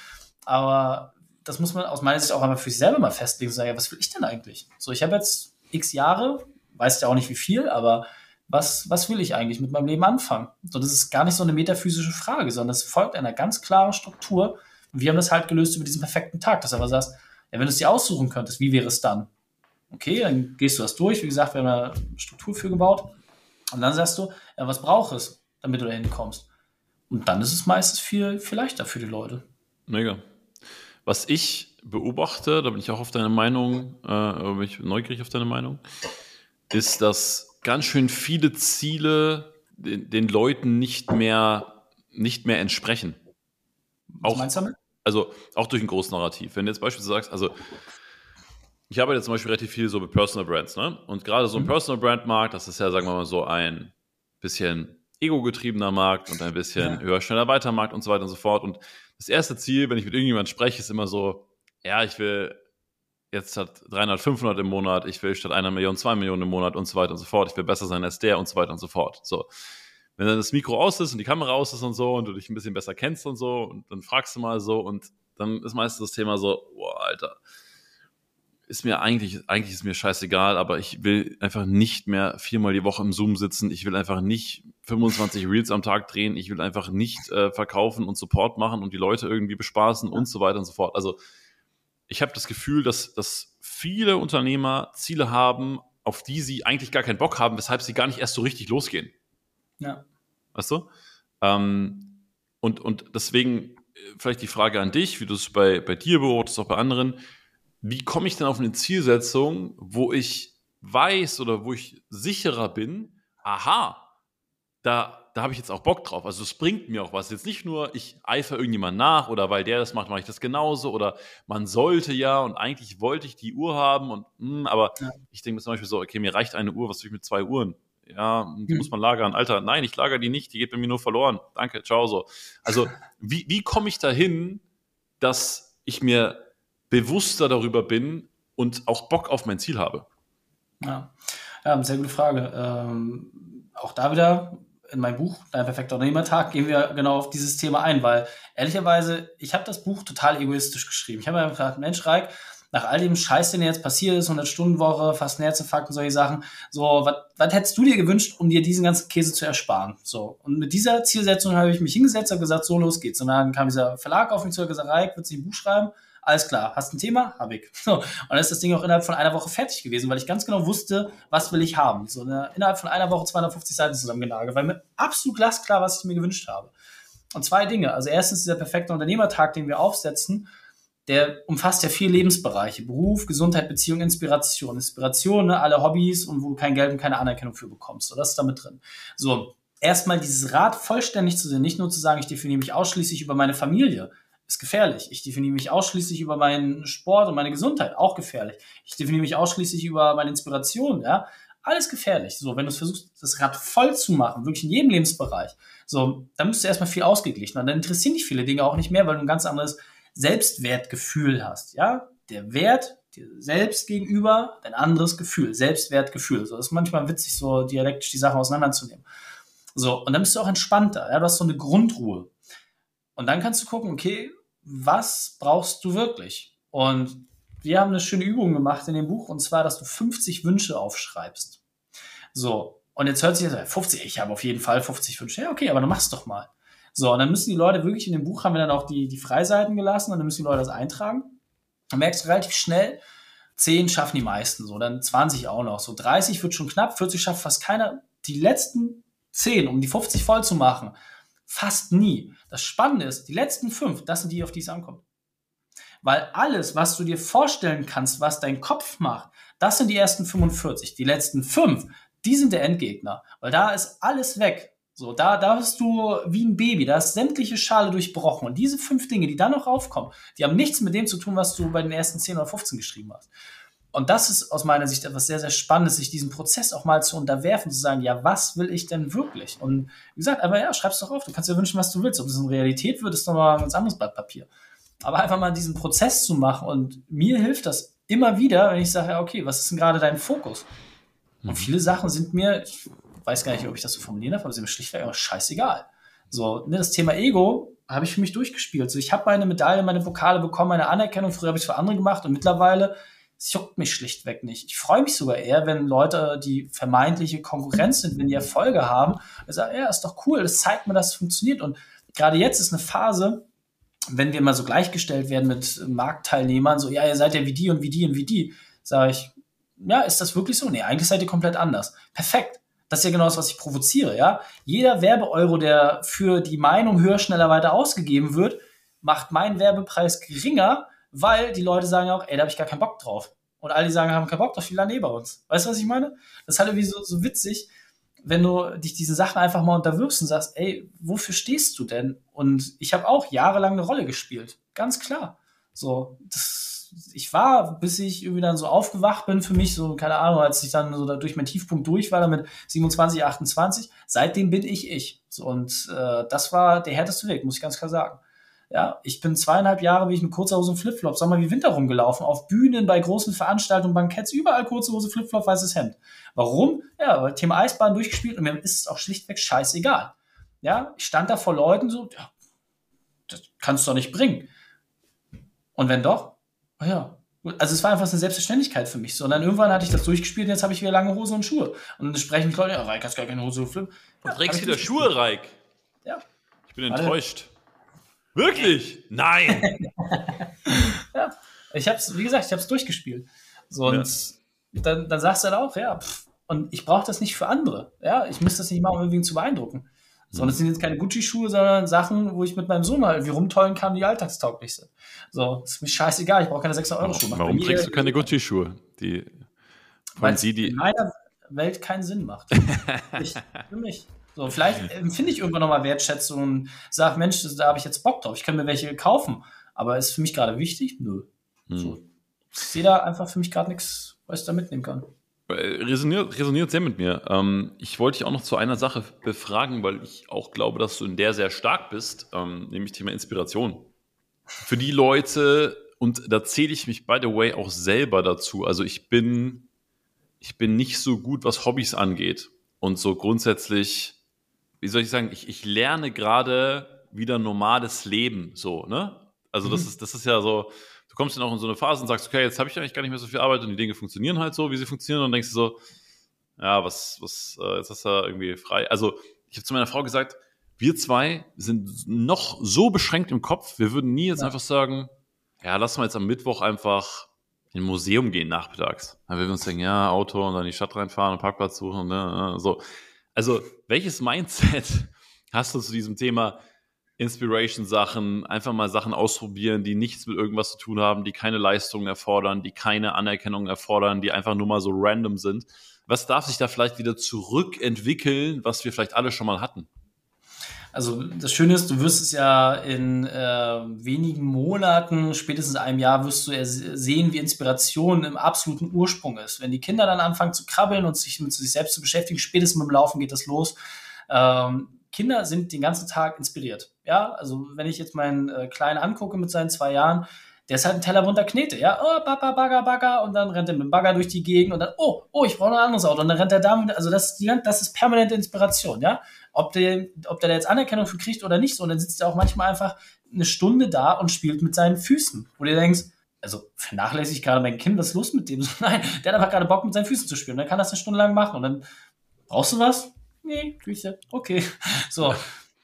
aber das muss man aus meiner Sicht auch einmal für sich selber mal festlegen und sagen, ja, was will ich denn eigentlich? So, ich habe jetzt x Jahre, weiß ja auch nicht wie viel, aber was, was will ich eigentlich mit meinem Leben anfangen? So, das ist gar nicht so eine metaphysische Frage, sondern es folgt einer ganz klaren Struktur. Wir haben das halt gelöst über diesen perfekten Tag, dass du aber sagst, ja, wenn du es dir aussuchen könntest, wie wäre es dann? Okay, dann gehst du das durch. Wie gesagt, wir haben eine Struktur für gebaut. Und dann sagst du, ja, was braucht es, damit du da hinkommst? Und dann ist es meistens viel, viel leichter für die Leute. Mega. Was ich beobachte, da bin ich auch auf deine Meinung, äh, bin ich neugierig auf deine Meinung, ist, dass ganz schön viele Ziele den, den Leuten nicht mehr, nicht mehr entsprechen. Auch? Also auch durch ein großes Narrativ. Wenn du jetzt beispielsweise sagst, also ich arbeite jetzt zum Beispiel relativ viel so mit Personal Brands, ne? Und gerade so ein mhm. Personal Brand Markt, das ist ja, sagen wir mal, so ein bisschen ego-getriebener Markt und ein bisschen ja. höher, schneller, weiter Markt und so weiter und so fort. Und das erste Ziel, wenn ich mit irgendjemandem spreche, ist immer so, ja, ich will jetzt statt 300, 500 im Monat, ich will statt einer Million, zwei Millionen im Monat und so weiter und so fort. Ich will besser sein als der und so weiter und so fort. So. Wenn dann das Mikro aus ist und die Kamera aus ist und so und du dich ein bisschen besser kennst und so und dann fragst du mal so und dann ist meistens das Thema so, boah, Alter, ist mir eigentlich, eigentlich ist mir scheißegal, aber ich will einfach nicht mehr viermal die Woche im Zoom sitzen. Ich will einfach nicht 25 Reels am Tag drehen. Ich will einfach nicht äh, verkaufen und Support machen und die Leute irgendwie bespaßen und so weiter und so fort. Also ich habe das Gefühl, dass, dass viele Unternehmer Ziele haben, auf die sie eigentlich gar keinen Bock haben, weshalb sie gar nicht erst so richtig losgehen. Ja. Weißt du? Ähm, und, und deswegen äh, vielleicht die Frage an dich, wie du es bei, bei dir beobachtest, auch bei anderen. Wie komme ich denn auf eine Zielsetzung, wo ich weiß oder wo ich sicherer bin, aha, da, da habe ich jetzt auch Bock drauf. Also es bringt mir auch was. Jetzt nicht nur, ich eifere irgendjemand nach oder weil der das macht, mache ich das genauso oder man sollte ja und eigentlich wollte ich die Uhr haben und mh, hm, aber ja. ich denke mir zum Beispiel so, okay, mir reicht eine Uhr, was tue ich mit zwei Uhren? Ja, die hm. muss man lagern. Alter, nein, ich lager die nicht, die geht bei mir nur verloren. Danke, ciao so. Also wie, wie komme ich dahin, dass ich mir bewusster darüber bin und auch Bock auf mein Ziel habe? Ja, ja sehr gute Frage. Ähm, auch da wieder in meinem Buch, Dein perfekter Unternehmertag, gehen wir genau auf dieses Thema ein, weil ehrlicherweise, ich habe das Buch total egoistisch geschrieben. Ich habe mir gesagt, Mensch, Reik, nach all dem Scheiß, den jetzt passiert ist, 100-Stunden-Woche, fast ein Herzinfarkt und solche Sachen, so, was hättest du dir gewünscht, um dir diesen ganzen Käse zu ersparen? So, und mit dieser Zielsetzung habe ich mich hingesetzt und gesagt, so, los geht's. Und dann kam dieser Verlag auf mich zu und gesagt, Reik, willst du ein Buch schreiben? Alles klar, hast ein Thema? Hab ich. So. Und dann ist das Ding auch innerhalb von einer Woche fertig gewesen, weil ich ganz genau wusste, was will ich haben. So eine, innerhalb von einer Woche 250 Seiten zusammengenagelt, weil mir absolut glasklar, was ich mir gewünscht habe. Und zwei Dinge. Also erstens dieser perfekte Unternehmertag, den wir aufsetzen, der umfasst ja vier Lebensbereiche. Beruf, Gesundheit, Beziehung, Inspiration. Inspiration, ne, alle Hobbys und wo du kein Geld und keine Anerkennung für bekommst. So, das ist damit drin. So, erstmal dieses Rad vollständig zu sehen, nicht nur zu sagen, ich definiere mich ausschließlich über meine Familie, ist gefährlich. Ich definiere mich ausschließlich über meinen Sport und meine Gesundheit, auch gefährlich. Ich definiere mich ausschließlich über meine Inspiration, ja. Alles gefährlich. So, wenn du versuchst, das Rad voll zu machen, wirklich in jedem Lebensbereich, so, dann müsst du erstmal viel ausgeglichen. Und dann interessieren dich viele Dinge auch nicht mehr, weil du ein ganz anderes Selbstwertgefühl hast, ja. Der Wert dir selbst gegenüber, dein anderes Gefühl, Selbstwertgefühl. So, das ist manchmal witzig, so dialektisch die Sachen auseinanderzunehmen. So, und dann bist du auch entspannter, ja. Du hast so eine Grundruhe. Und dann kannst du gucken, okay, was brauchst du wirklich? Und wir haben eine schöne Übung gemacht in dem Buch, und zwar, dass du 50 Wünsche aufschreibst. So, und jetzt hört sich das, 50, ich habe auf jeden Fall 50 Wünsche. Ja, okay, aber dann mach's doch mal. So, und dann müssen die Leute wirklich in dem Buch haben wir dann auch die, die Freiseiten gelassen und dann müssen die Leute das eintragen. Dann merkst du relativ schnell, 10 schaffen die meisten, so, dann 20 auch noch. So 30 wird schon knapp, 40 schafft fast keiner. Die letzten 10, um die 50 voll zu machen, Fast nie. Das Spannende ist, die letzten fünf, das sind die, auf die es ankommt. Weil alles, was du dir vorstellen kannst, was dein Kopf macht, das sind die ersten 45. Die letzten fünf, die sind der Endgegner. Weil da ist alles weg. So, da, da bist du wie ein Baby, da ist sämtliche Schale durchbrochen. Und diese fünf Dinge, die dann noch raufkommen, die haben nichts mit dem zu tun, was du bei den ersten 10 oder 15 geschrieben hast. Und das ist aus meiner Sicht etwas sehr, sehr Spannendes, sich diesem Prozess auch mal zu unterwerfen, zu sagen, ja, was will ich denn wirklich? Und wie gesagt, aber ja, schreib's doch auf. Du kannst dir wünschen, was du willst. Ob das in Realität wird, ist nochmal ein ganz anderes Blatt Papier. Aber einfach mal diesen Prozess zu machen und mir hilft das immer wieder, wenn ich sage, ja, okay, was ist denn gerade dein Fokus? Und mhm. viele Sachen sind mir, ich weiß gar nicht, ob ich das so formulieren darf, aber sind mir schlichtweg einfach scheißegal. So, ne, das Thema Ego habe ich für mich durchgespielt. So, ich habe meine Medaille, meine Pokale bekommen, meine Anerkennung. Früher habe ich es für andere gemacht und mittlerweile es juckt mich schlichtweg nicht. Ich freue mich sogar eher, wenn Leute, die vermeintliche Konkurrenz sind, wenn die Erfolge haben, sagen, ja, ist doch cool, das zeigt mir, dass es funktioniert. Und gerade jetzt ist eine Phase, wenn wir mal so gleichgestellt werden mit Marktteilnehmern, so, ja, ihr seid ja wie die und wie die und wie die, sage ich, ja, ist das wirklich so? Nee, eigentlich seid ihr komplett anders. Perfekt. Das ist ja genau das, was ich provoziere, ja. Jeder Werbeeuro, der für die Meinung höher, schneller, weiter ausgegeben wird, macht meinen Werbepreis geringer, weil die Leute sagen auch, ey, da habe ich gar keinen Bock drauf. Und alle, die sagen, haben keinen Bock drauf, die landen eh bei uns. Weißt du, was ich meine? Das ist halt irgendwie so, so witzig, wenn du dich diesen Sachen einfach mal unterwirfst und sagst, ey, wofür stehst du denn? Und ich habe auch jahrelang eine Rolle gespielt, ganz klar. So, das, ich war, bis ich irgendwie dann so aufgewacht bin für mich, so, keine Ahnung, als ich dann so da durch meinen Tiefpunkt durch war, dann mit 27, 28, seitdem bin ich ich. So, und äh, das war der härteste Weg, muss ich ganz klar sagen. Ja, ich bin zweieinhalb Jahre, wie ich mit kurzer Hose und Flipflop, sag mal, wie Winter rumgelaufen, auf Bühnen, bei großen Veranstaltungen, Banketts, überall kurze Hose, Flipflop, weißes Hemd. Warum? Ja, weil Thema Eisbahn durchgespielt und mir ist es auch schlichtweg scheißegal. Ja, ich stand da vor Leuten so, ja, das kannst du doch nicht bringen. Und wenn doch, oh ja. Also es war einfach eine Selbstverständlichkeit für mich. So, und dann irgendwann hatte ich das durchgespielt und jetzt habe ich wieder lange Hose und Schuhe. Und dann sprechen mich Leute, ja, Reik, hast gar keine Hose und Flip. Du ja, trägst wieder Schuhe, Reik. Ja. Ich bin enttäuscht. Wirklich? Nein. ja, ich hab's, wie gesagt, ich habe es durchgespielt. So, und ja. dann, dann sagst du halt auch, ja, pff, und ich brauche das nicht für andere. Ja, ich muss das nicht machen, um irgendwie zu beeindrucken. So, und das sind jetzt keine Gucci-Schuhe, sondern Sachen, wo ich mit meinem Sohn halt wie rumtollen kann, die alltagstauglich sind. So, ist mir scheißegal, ich brauche keine 600-Euro-Schuhe. Warum, warum trägst du keine Gucci-Schuhe? Die, weil sie die in meiner Welt keinen Sinn macht. ich, für mich. So, vielleicht empfinde ich irgendwann nochmal Wertschätzung und sage, Mensch, da habe ich jetzt Bock drauf. Ich kann mir welche kaufen. Aber ist für mich gerade wichtig? Nö. Hm. So. Ich sehe da einfach für mich gerade nichts, was ich da mitnehmen kann. Äh, resoniert, resoniert sehr mit mir. Ähm, ich wollte dich auch noch zu einer Sache befragen, weil ich auch glaube, dass du in der sehr stark bist, ähm, nämlich Thema Inspiration. Für die Leute, und da zähle ich mich, by the way, auch selber dazu. Also ich bin, ich bin nicht so gut, was Hobbys angeht. Und so grundsätzlich wie soll ich sagen, ich, ich lerne gerade wieder normales Leben, so, ne? Also das mhm. ist, das ist ja so, du kommst dann auch in so eine Phase und sagst, okay, jetzt habe ich eigentlich gar nicht mehr so viel Arbeit und die Dinge funktionieren halt so, wie sie funktionieren und denkst du so, ja, was, was, äh, jetzt hast du da irgendwie frei. Also ich habe zu meiner Frau gesagt, wir zwei sind noch so beschränkt im Kopf, wir würden nie jetzt ja. einfach sagen, ja, lass mal jetzt am Mittwoch einfach in ein Museum gehen nachmittags. Dann würden wir uns denken, ja, Auto und dann in die Stadt reinfahren und Parkplatz suchen, ne, so. Also, welches Mindset hast du zu diesem Thema Inspiration-Sachen, einfach mal Sachen ausprobieren, die nichts mit irgendwas zu tun haben, die keine Leistungen erfordern, die keine Anerkennung erfordern, die einfach nur mal so random sind? Was darf sich da vielleicht wieder zurückentwickeln, was wir vielleicht alle schon mal hatten? Also das Schöne ist, du wirst es ja in äh, wenigen Monaten, spätestens einem Jahr, wirst du sehen, wie Inspiration im absoluten Ursprung ist. Wenn die Kinder dann anfangen zu krabbeln und sich mit sich selbst zu beschäftigen, spätestens mit dem Laufen geht das los. Ähm, Kinder sind den ganzen Tag inspiriert. Ja, also wenn ich jetzt meinen äh, Kleinen angucke mit seinen zwei Jahren, der ist halt ein Teller bunter Knete, ja, oh, Papa, Bagger, Bagger, und dann rennt er mit dem Bagger durch die Gegend und dann, oh, oh, ich brauche ein anderes Auto, und dann rennt er damit, also das das ist permanente Inspiration, ja, ob der, ob der jetzt Anerkennung für kriegt oder nicht, so, und dann sitzt er auch manchmal einfach eine Stunde da und spielt mit seinen Füßen, wo du denkst, also vernachlässigt gerade mein Kind, was ist los mit dem? So, nein, der hat einfach gerade Bock mit seinen Füßen zu spielen, dann kann das eine Stunde lang machen, und dann, brauchst du was? Nee, Küche, okay, so,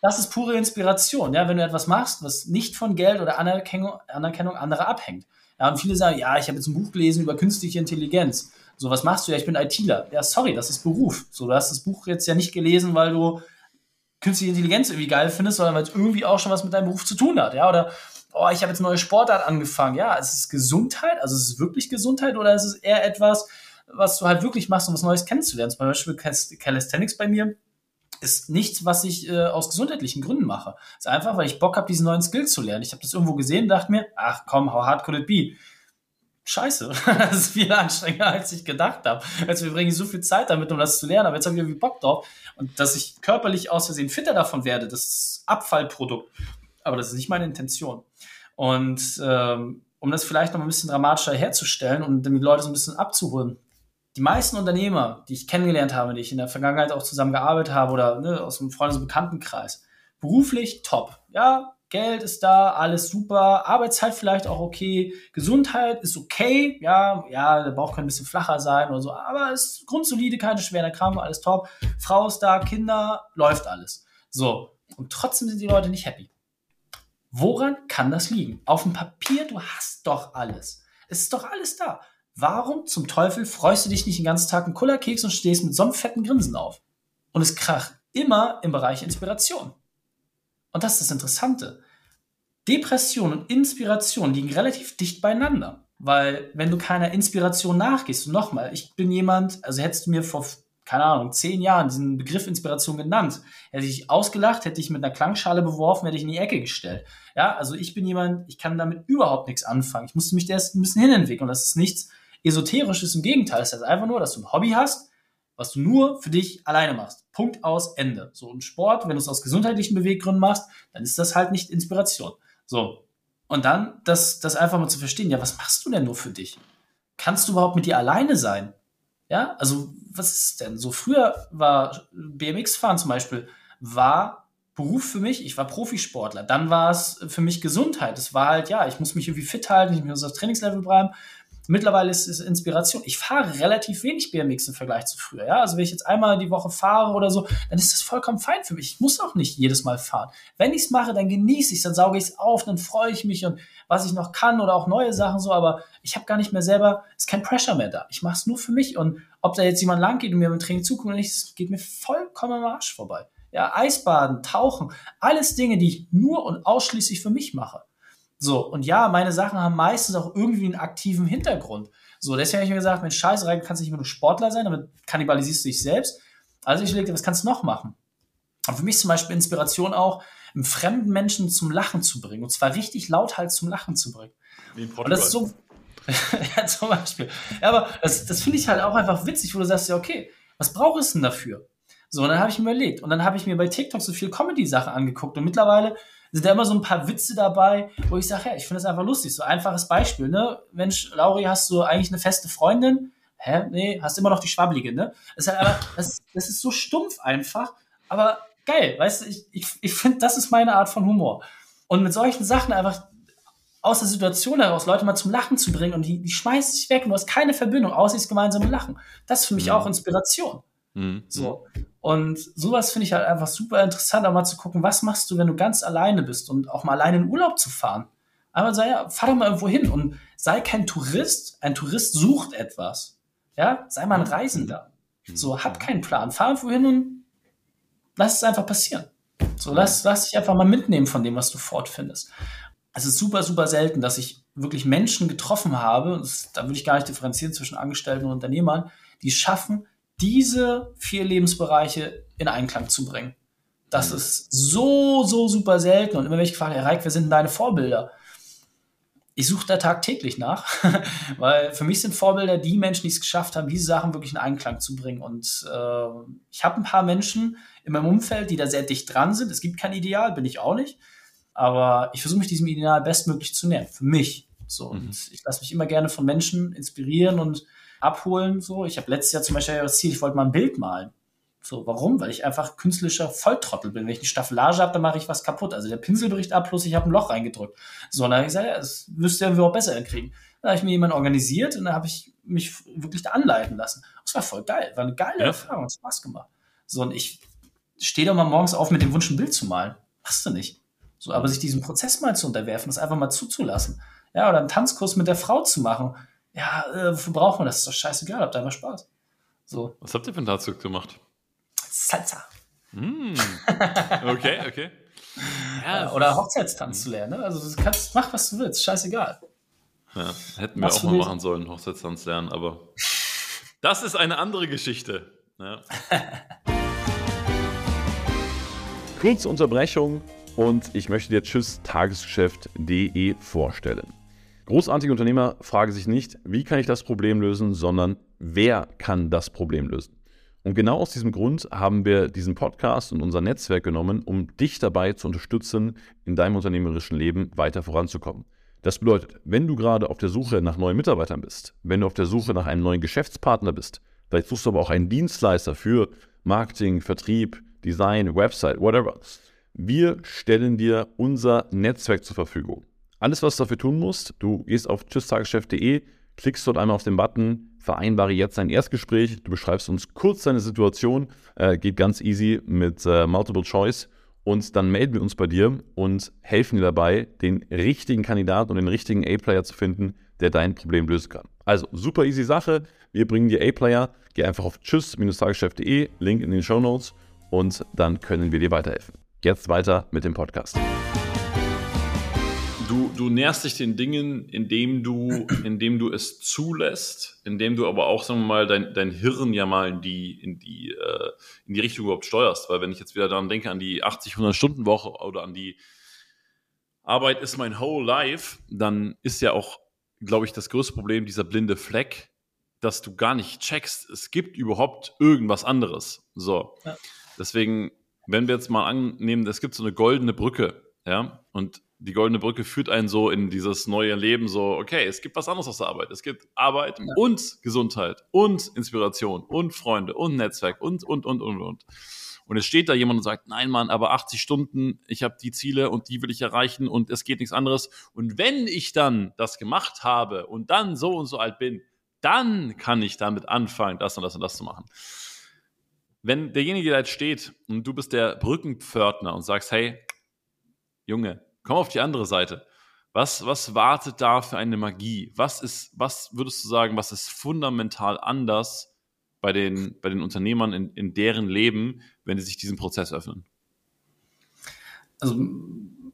das ist pure Inspiration, ja, wenn du etwas machst, was nicht von Geld oder Anerkennung, Anerkennung anderer abhängt. Ja, und viele sagen, ja, ich habe jetzt ein Buch gelesen über künstliche Intelligenz. So, was machst du? Ja, ich bin ITler. Ja, sorry, das ist Beruf. So, du hast das Buch jetzt ja nicht gelesen, weil du künstliche Intelligenz irgendwie geil findest, sondern weil es irgendwie auch schon was mit deinem Beruf zu tun hat. Ja, oder oh, ich habe jetzt neue Sportart angefangen. Ja, ist es Gesundheit? Also ist es wirklich Gesundheit oder ist es eher etwas, was du halt wirklich machst, um was Neues kennenzulernen? Zum Beispiel Calisthenics bei mir ist nichts, was ich äh, aus gesundheitlichen Gründen mache. ist einfach, weil ich Bock habe, diesen neuen Skill zu lernen. Ich habe das irgendwo gesehen und dachte mir, ach komm, how hard could it be? Scheiße, das ist viel anstrengender, als ich gedacht habe. Jetzt verbringe ich so viel Zeit damit, um das zu lernen, aber jetzt habe ich irgendwie Bock drauf. Und dass ich körperlich aus Versehen fitter davon werde, das ist Abfallprodukt. Aber das ist nicht meine Intention. Und ähm, um das vielleicht noch ein bisschen dramatischer herzustellen und die Leute so ein bisschen abzuholen, die meisten Unternehmer, die ich kennengelernt habe, die ich in der Vergangenheit auch zusammen gearbeitet habe oder ne, aus einem Freundes- und Bekanntenkreis, beruflich top. Ja, Geld ist da, alles super, Arbeitszeit vielleicht auch okay, Gesundheit ist okay, ja, ja, der Bauch kann ein bisschen flacher sein oder so, aber es ist grundsolide, keine schweren Erkrankungen, alles top. Frau ist da, Kinder, läuft alles. So, und trotzdem sind die Leute nicht happy. Woran kann das liegen? Auf dem Papier, du hast doch alles. Es ist doch alles da. Warum zum Teufel freust du dich nicht den ganzen Tag einen Kullerkeks und stehst mit so einem fetten Grinsen auf? Und es kracht immer im Bereich Inspiration. Und das ist das Interessante. Depression und Inspiration liegen relativ dicht beieinander. Weil wenn du keiner Inspiration nachgehst, und nochmal, ich bin jemand, also hättest du mir vor, keine Ahnung, zehn Jahren diesen Begriff Inspiration genannt, hätte ich ausgelacht, hätte ich mit einer Klangschale beworfen, hätte ich in die Ecke gestellt. Ja, also ich bin jemand, ich kann damit überhaupt nichts anfangen. Ich musste mich da erst ein bisschen hinentwickeln. Und das ist nichts Esoterisches, im Gegenteil. Das heißt einfach nur, dass du ein Hobby hast, was du nur für dich alleine machst. Punkt aus, Ende. So ein Sport, wenn du es aus gesundheitlichen Beweggründen machst, dann ist das halt nicht Inspiration. So. Und dann das, das einfach mal zu verstehen, ja, was machst du denn nur für dich? Kannst du überhaupt mit dir alleine sein? Ja, also was ist denn? So früher war BMX-Fahren zum Beispiel, war Beruf für mich, ich war Profisportler. Dann war es für mich Gesundheit. Es war halt, ja, ich muss mich irgendwie fit halten, ich muss auf Trainingslevel bleiben. Mittlerweile ist es Inspiration. Ich fahre relativ wenig BMX im Vergleich zu früher. Ja? Also wenn ich jetzt einmal die Woche fahre oder so, dann ist das vollkommen fein für mich. Ich muss auch nicht jedes Mal fahren. Wenn ich es mache, dann genieße ich es, dann sauge ich es auf, dann freue ich mich und was ich noch kann oder auch neue Sachen so. Aber ich habe gar nicht mehr selber, ist kein Pressure mehr da. Ich mache es nur für mich und ob da jetzt jemand lang geht und mir beim Training zuguckt oder nicht, das geht mir vollkommen am Arsch vorbei. Ja, Eisbaden, Tauchen, alles Dinge, die ich nur und ausschließlich für mich mache. So, und ja, meine Sachen haben meistens auch irgendwie einen aktiven Hintergrund. So, deswegen habe ich mir gesagt, Mensch, scheiße, Reike, kannst nicht immer nur Sportler sein, damit kannibalisierst du dich selbst. Also ich überlegte, was kannst du noch machen? Und für mich zum Beispiel Inspiration auch, einen fremden Menschen zum Lachen zu bringen. Und zwar richtig laut halt zum Lachen zu bringen. Wie in Portugal. Und das ist so, ja, zum Beispiel. Ja, aber das, das finde ich halt auch einfach witzig, wo du sagst, ja, okay, was braucht es denn dafür? So, und dann habe ich mir überlegt. Und dann habe ich mir bei TikTok so viel Comedy-Sachen angeguckt. Und mittlerweile sind da immer so ein paar Witze dabei, wo ich sage, ja, ich finde das einfach lustig. So einfaches Beispiel, ne? Mensch, Lauri, hast du eigentlich eine feste Freundin? Hä? Nee, hast immer noch die Schwabbelige, ne? Das ist, halt einfach, das, das ist so stumpf einfach, aber geil, weißt du, ich, ich, ich finde, das ist meine Art von Humor. Und mit solchen Sachen einfach aus der Situation heraus Leute mal zum Lachen zu bringen und die, die schmeißen sich weg und du hast keine Verbindung, außer das gemeinsame Lachen. Das ist für mich mhm. auch Inspiration. Mhm. So. Und sowas finde ich halt einfach super interessant, auch mal zu gucken, was machst du, wenn du ganz alleine bist und auch mal alleine in Urlaub zu fahren. Einmal sei ja, fahr doch mal irgendwo hin und sei kein Tourist. Ein Tourist sucht etwas. Ja, sei mal ein mhm. Reisender. Mhm. So, hab keinen Plan. Fahr irgendwo hin und lass es einfach passieren. So, lass, lass dich einfach mal mitnehmen von dem, was du fortfindest. Es ist super, super selten, dass ich wirklich Menschen getroffen habe, das, da würde ich gar nicht differenzieren zwischen Angestellten und Unternehmern, die schaffen, diese vier Lebensbereiche in Einklang zu bringen. Das mhm. ist so, so super selten. Und immer wenn ich gefragt Herr Reik, wer sind denn deine Vorbilder? Ich suche da tagtäglich nach, weil für mich sind Vorbilder die Menschen, die es geschafft haben, diese Sachen wirklich in Einklang zu bringen. Und äh, ich habe ein paar Menschen in meinem Umfeld, die da sehr dicht dran sind. Es gibt kein Ideal, bin ich auch nicht. Aber ich versuche mich diesem Ideal bestmöglich zu nähern. Für mich. So. Mhm. Und ich lasse mich immer gerne von Menschen inspirieren und abholen. So, ich habe letztes Jahr zum Beispiel das Ziel, ich wollte mal ein Bild malen. So, warum? Weil ich einfach künstlerischer Volltrottel bin. Wenn ich eine Staffelage habe, dann mache ich was kaputt. Also der Pinsel bricht ab, plus ich habe ein Loch reingedrückt. So, und dann habe ich gesagt, ja, das müsste ja auch besser hinkriegen. Dann habe ich mir jemanden organisiert und dann habe ich mich wirklich da anleiten lassen. Das war voll geil. War eine geile ja. Erfahrung, hat Spaß gemacht. So, und ich stehe doch mal morgens auf mit dem Wunsch, ein Bild zu malen. Machst du nicht. So, aber sich diesem Prozess mal zu unterwerfen, das einfach mal zuzulassen. Ja, oder einen Tanzkurs mit der Frau zu machen ja, äh, wofür braucht man das? Ist doch scheißegal, habt einfach Spaß. So. Was habt ihr für einen Tanzstück gemacht? Salsa. Mm. Okay, okay. Ja, Oder Hochzeitstanz zu lernen. Ne? Also du kannst, mach, was du willst, scheißegal. Ja, hätten wir was auch mal machen sollen, Hochzeitstanz lernen, aber das ist eine andere Geschichte. Ja. Kurze Unterbrechung und ich möchte dir Tschüss Tagesgeschäft.de vorstellen. Großartige Unternehmer fragen sich nicht, wie kann ich das Problem lösen, sondern wer kann das Problem lösen. Und genau aus diesem Grund haben wir diesen Podcast und unser Netzwerk genommen, um dich dabei zu unterstützen, in deinem unternehmerischen Leben weiter voranzukommen. Das bedeutet, wenn du gerade auf der Suche nach neuen Mitarbeitern bist, wenn du auf der Suche nach einem neuen Geschäftspartner bist, vielleicht suchst du aber auch einen Dienstleister für Marketing, Vertrieb, Design, Website, whatever. Wir stellen dir unser Netzwerk zur Verfügung. Alles, was du dafür tun musst, du gehst auf tschüsstageschef.de, klickst dort einmal auf den Button, vereinbare jetzt ein Erstgespräch, du beschreibst uns kurz deine Situation, äh, geht ganz easy mit äh, Multiple Choice und dann melden wir uns bei dir und helfen dir dabei, den richtigen Kandidaten und den richtigen A-Player zu finden, der dein Problem lösen kann. Also super easy Sache, wir bringen dir A-Player, geh einfach auf tschüss-tageschef.de, Link in den Show Notes und dann können wir dir weiterhelfen. Jetzt weiter mit dem Podcast. Du, du näherst dich den Dingen, indem du, indem du es zulässt, indem du aber auch, sagen wir mal, dein, dein Hirn ja mal in die, in die, äh, in die Richtung überhaupt steuerst. Weil wenn ich jetzt wieder daran denke, an die 80, 100 Stunden Woche oder an die Arbeit ist mein whole life, dann ist ja auch, glaube ich, das größte Problem dieser blinde Fleck, dass du gar nicht checkst, es gibt überhaupt irgendwas anderes. So. Ja. Deswegen, wenn wir jetzt mal annehmen, es gibt so eine goldene Brücke, ja, und die goldene Brücke führt einen so in dieses neue Leben, so, okay, es gibt was anderes aus der Arbeit. Es gibt Arbeit ja. und Gesundheit und Inspiration und Freunde und Netzwerk und, und, und, und, und. Und es steht da jemand und sagt, nein, Mann, aber 80 Stunden, ich habe die Ziele und die will ich erreichen und es geht nichts anderes. Und wenn ich dann das gemacht habe und dann so und so alt bin, dann kann ich damit anfangen, das und das und das zu machen. Wenn derjenige, der da jetzt steht und du bist der Brückenpförtner und sagst, hey, Junge, komm auf die andere Seite. Was, was wartet da für eine Magie? Was ist, was würdest du sagen, was ist fundamental anders bei den, bei den Unternehmern in, in deren Leben, wenn sie sich diesen Prozess öffnen? Also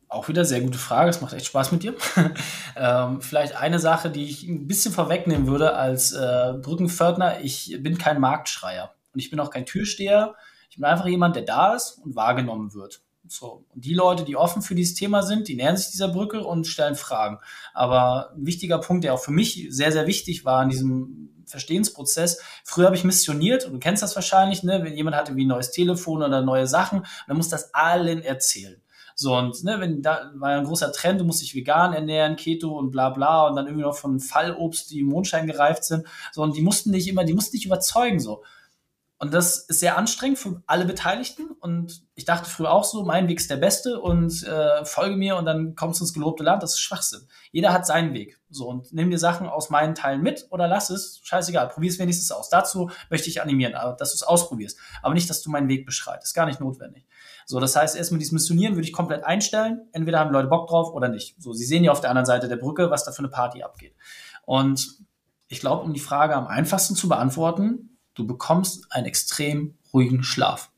auch wieder sehr gute Frage. Es macht echt Spaß mit dir. ähm, vielleicht eine Sache, die ich ein bisschen vorwegnehmen würde als äh, Brückenpförtner. Ich bin kein Marktschreier und ich bin auch kein Türsteher. Ich bin einfach jemand, der da ist und wahrgenommen wird. So. Und die Leute, die offen für dieses Thema sind, die nähern sich dieser Brücke und stellen Fragen. Aber ein wichtiger Punkt, der auch für mich sehr, sehr wichtig war in diesem Verstehensprozess. Früher habe ich missioniert und du kennst das wahrscheinlich, ne? wenn jemand hatte wie ein neues Telefon oder neue Sachen, dann muss das allen erzählen. So, und ne, wenn da war ein großer Trend, du musst dich vegan ernähren, Keto und bla bla und dann irgendwie noch von Fallobst, die im Mondschein gereift sind. So, und die mussten dich immer, die mussten dich überzeugen. so. Und das ist sehr anstrengend für alle Beteiligten. Und ich dachte früher auch so, mein Weg ist der beste und äh, folge mir und dann kommst du ins gelobte Land. Das ist Schwachsinn. Jeder hat seinen Weg. So, und nimm dir Sachen aus meinen Teilen mit oder lass es. Scheißegal. Probier es wenigstens aus. Dazu möchte ich animieren, dass du es ausprobierst. Aber nicht, dass du meinen Weg beschreitest. Gar nicht notwendig. So, das heißt, erstmal dieses Missionieren würde ich komplett einstellen. Entweder haben Leute Bock drauf oder nicht. So, sie sehen ja auf der anderen Seite der Brücke, was da für eine Party abgeht. Und ich glaube, um die Frage am einfachsten zu beantworten, Du bekommst einen extrem ruhigen Schlaf.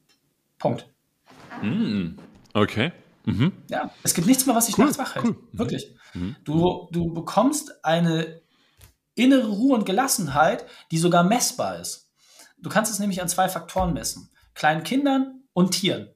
Punkt. Mm, okay. Mhm. Ja, es gibt nichts mehr, was dich cool, nachts wach hält. Cool. Mhm. Wirklich. Mhm. Du, du bekommst eine innere Ruhe und Gelassenheit, die sogar messbar ist. Du kannst es nämlich an zwei Faktoren messen. Kleinen Kindern und Tieren.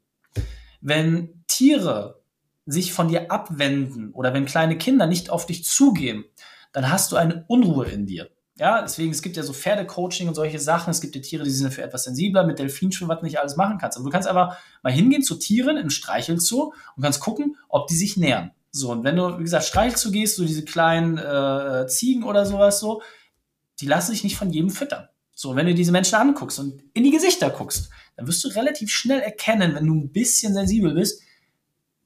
Wenn Tiere sich von dir abwenden oder wenn kleine Kinder nicht auf dich zugehen, dann hast du eine Unruhe in dir. Ja, deswegen, es gibt ja so Pferdecoaching und solche Sachen. Es gibt ja Tiere, die sind dafür etwas sensibler, mit Delfinschwimmen, was du nicht alles machen kannst. Aber du kannst einfach mal hingehen zu Tieren im Streichelzoo und kannst gucken, ob die sich nähern. So, und wenn du, wie gesagt, Streichelzoo gehst, so diese kleinen äh, Ziegen oder sowas so, die lassen sich nicht von jedem füttern. So, wenn du diese Menschen anguckst und in die Gesichter guckst, dann wirst du relativ schnell erkennen, wenn du ein bisschen sensibel bist,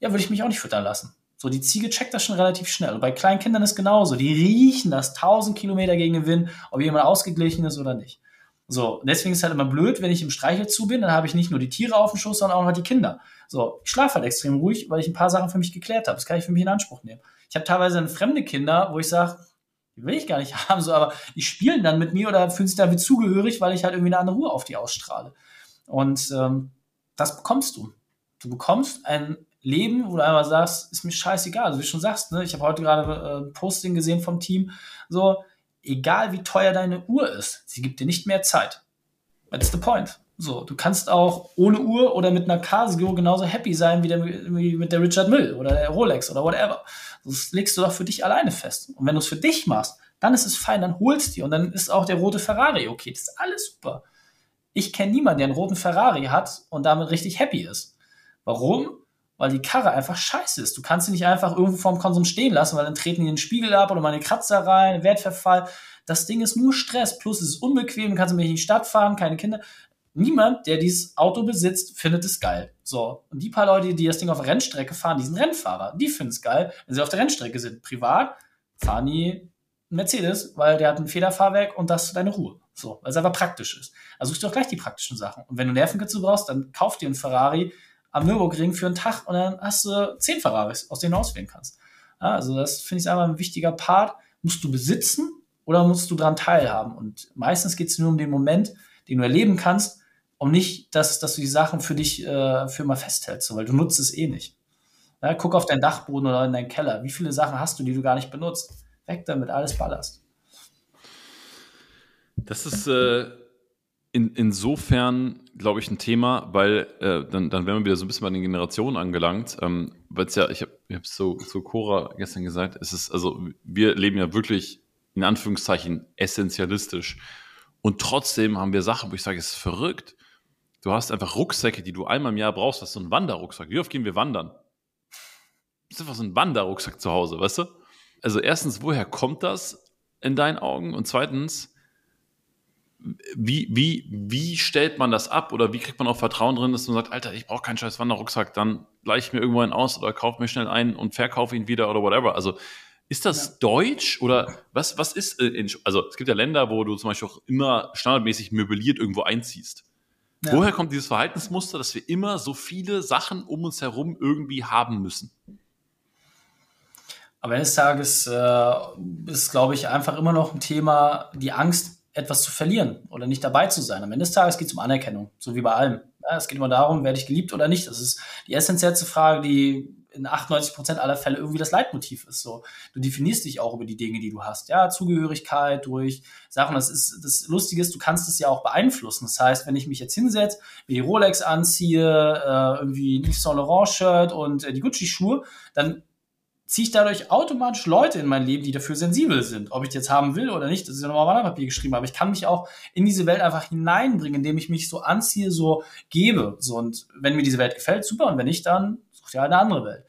ja, würde ich mich auch nicht füttern lassen. So, die Ziege checkt das schon relativ schnell. Und bei kleinen Kindern ist genauso. Die riechen das 1000 Kilometer gegen den Wind, ob jemand ausgeglichen ist oder nicht. So, deswegen ist es halt immer blöd, wenn ich im Streichel zu bin, dann habe ich nicht nur die Tiere auf dem Schoß, sondern auch noch die Kinder. So, ich schlafe halt extrem ruhig, weil ich ein paar Sachen für mich geklärt habe. Das kann ich für mich in Anspruch nehmen. Ich habe teilweise fremde Kinder, wo ich sage, die will ich gar nicht haben, so, aber die spielen dann mit mir oder fühlen sich damit zugehörig, weil ich halt irgendwie eine andere Ruhe auf die ausstrahle. Und ähm, das bekommst du. Du bekommst ein Leben, du einfach sagst, ist mir scheißegal. Also wie du schon sagst, ne, ich habe heute gerade äh, ein Posting gesehen vom Team, so, egal wie teuer deine Uhr ist, sie gibt dir nicht mehr Zeit. That's the point. So, du kannst auch ohne Uhr oder mit einer Casio genauso happy sein wie, der, wie mit der Richard Mill oder der Rolex oder whatever. Das legst du doch für dich alleine fest. Und wenn du es für dich machst, dann ist es fein, dann holst du dir und dann ist auch der rote Ferrari okay. Das ist alles super. Ich kenne niemanden, der einen roten Ferrari hat und damit richtig happy ist. Warum? Weil die Karre einfach scheiße ist. Du kannst sie nicht einfach irgendwo vorm Konsum stehen lassen, weil dann treten die in den Spiegel ab oder mal eine Kratzer rein, Wertverfall. Das Ding ist nur Stress, plus es ist unbequem, du kannst nicht in die Stadt fahren, keine Kinder. Niemand, der dieses Auto besitzt, findet es geil. So. Und die paar Leute, die das Ding auf Rennstrecke fahren, die sind Rennfahrer, die finden es geil, wenn sie auf der Rennstrecke sind. Privat fahren die Mercedes, weil der hat ein Federfahrwerk und das ist deine Ruhe. So, weil es einfach praktisch ist. Also such dir doch gleich die praktischen Sachen. Und wenn du Nervenkitzel brauchst, dann kauf dir einen Ferrari, am Nürburgring für einen Tag und dann hast du zehn Ferraris, aus denen du auswählen kannst. Ja, also das finde ich einfach ein wichtiger Part. Musst du besitzen oder musst du daran teilhaben? Und meistens geht es nur um den Moment, den du erleben kannst, um nicht, dass, dass du die Sachen für dich äh, für immer festhältst, weil du nutzt es eh nicht. Ja, guck auf deinen Dachboden oder in deinen Keller. Wie viele Sachen hast du, die du gar nicht benutzt? Weg damit, alles Ballast. Das ist äh, in, insofern, glaube ich, ein Thema, weil äh, dann, dann wären wir wieder so ein bisschen bei den Generationen angelangt. Ähm, weil es ja, ich habe es so zu Cora gestern gesagt, es ist, also wir leben ja wirklich in Anführungszeichen essentialistisch. Und trotzdem haben wir Sachen, wo ich sage, es ist verrückt. Du hast einfach Rucksäcke, die du einmal im Jahr brauchst, was so ein Wanderrucksack. Wie oft gehen wir wandern? Das ist einfach so ein Wanderrucksack zu Hause, weißt du? Also erstens, woher kommt das in deinen Augen? Und zweitens, wie, wie, wie stellt man das ab oder wie kriegt man auch Vertrauen drin, dass man sagt, Alter, ich brauche keinen scheiß Wanderrucksack, dann gleiche ich mir irgendwo einen aus oder kaufe mir schnell einen und verkaufe ihn wieder oder whatever. Also ist das ja. deutsch oder was, was ist, äh, in, also es gibt ja Länder, wo du zum Beispiel auch immer standardmäßig möbliert irgendwo einziehst. Ja. Woher kommt dieses Verhaltensmuster, dass wir immer so viele Sachen um uns herum irgendwie haben müssen? Am Ende des Tages äh, ist, glaube ich, einfach immer noch ein Thema, die Angst, etwas zu verlieren oder nicht dabei zu sein. Am Ende des Tages geht es um Anerkennung, so wie bei allem. Ja, es geht immer darum, werde ich geliebt oder nicht. Das ist die essentiellste Frage, die in 98 Prozent aller Fälle irgendwie das Leitmotiv ist. So, du definierst dich auch über die Dinge, die du hast. Ja, Zugehörigkeit durch Sachen. Das ist das Lustige ist, du kannst es ja auch beeinflussen. Das heißt, wenn ich mich jetzt hinsetze, mir die Rolex anziehe, äh, irgendwie ein Yves Saint Laurent Shirt und äh, die Gucci Schuhe, dann ziehe ich dadurch automatisch Leute in mein Leben, die dafür sensibel sind. Ob ich jetzt haben will oder nicht, das ist ja nochmal auf Wanderpapier geschrieben, aber ich kann mich auch in diese Welt einfach hineinbringen, indem ich mich so anziehe, so gebe. So, und wenn mir diese Welt gefällt, super, und wenn nicht, dann sucht halt eine andere Welt.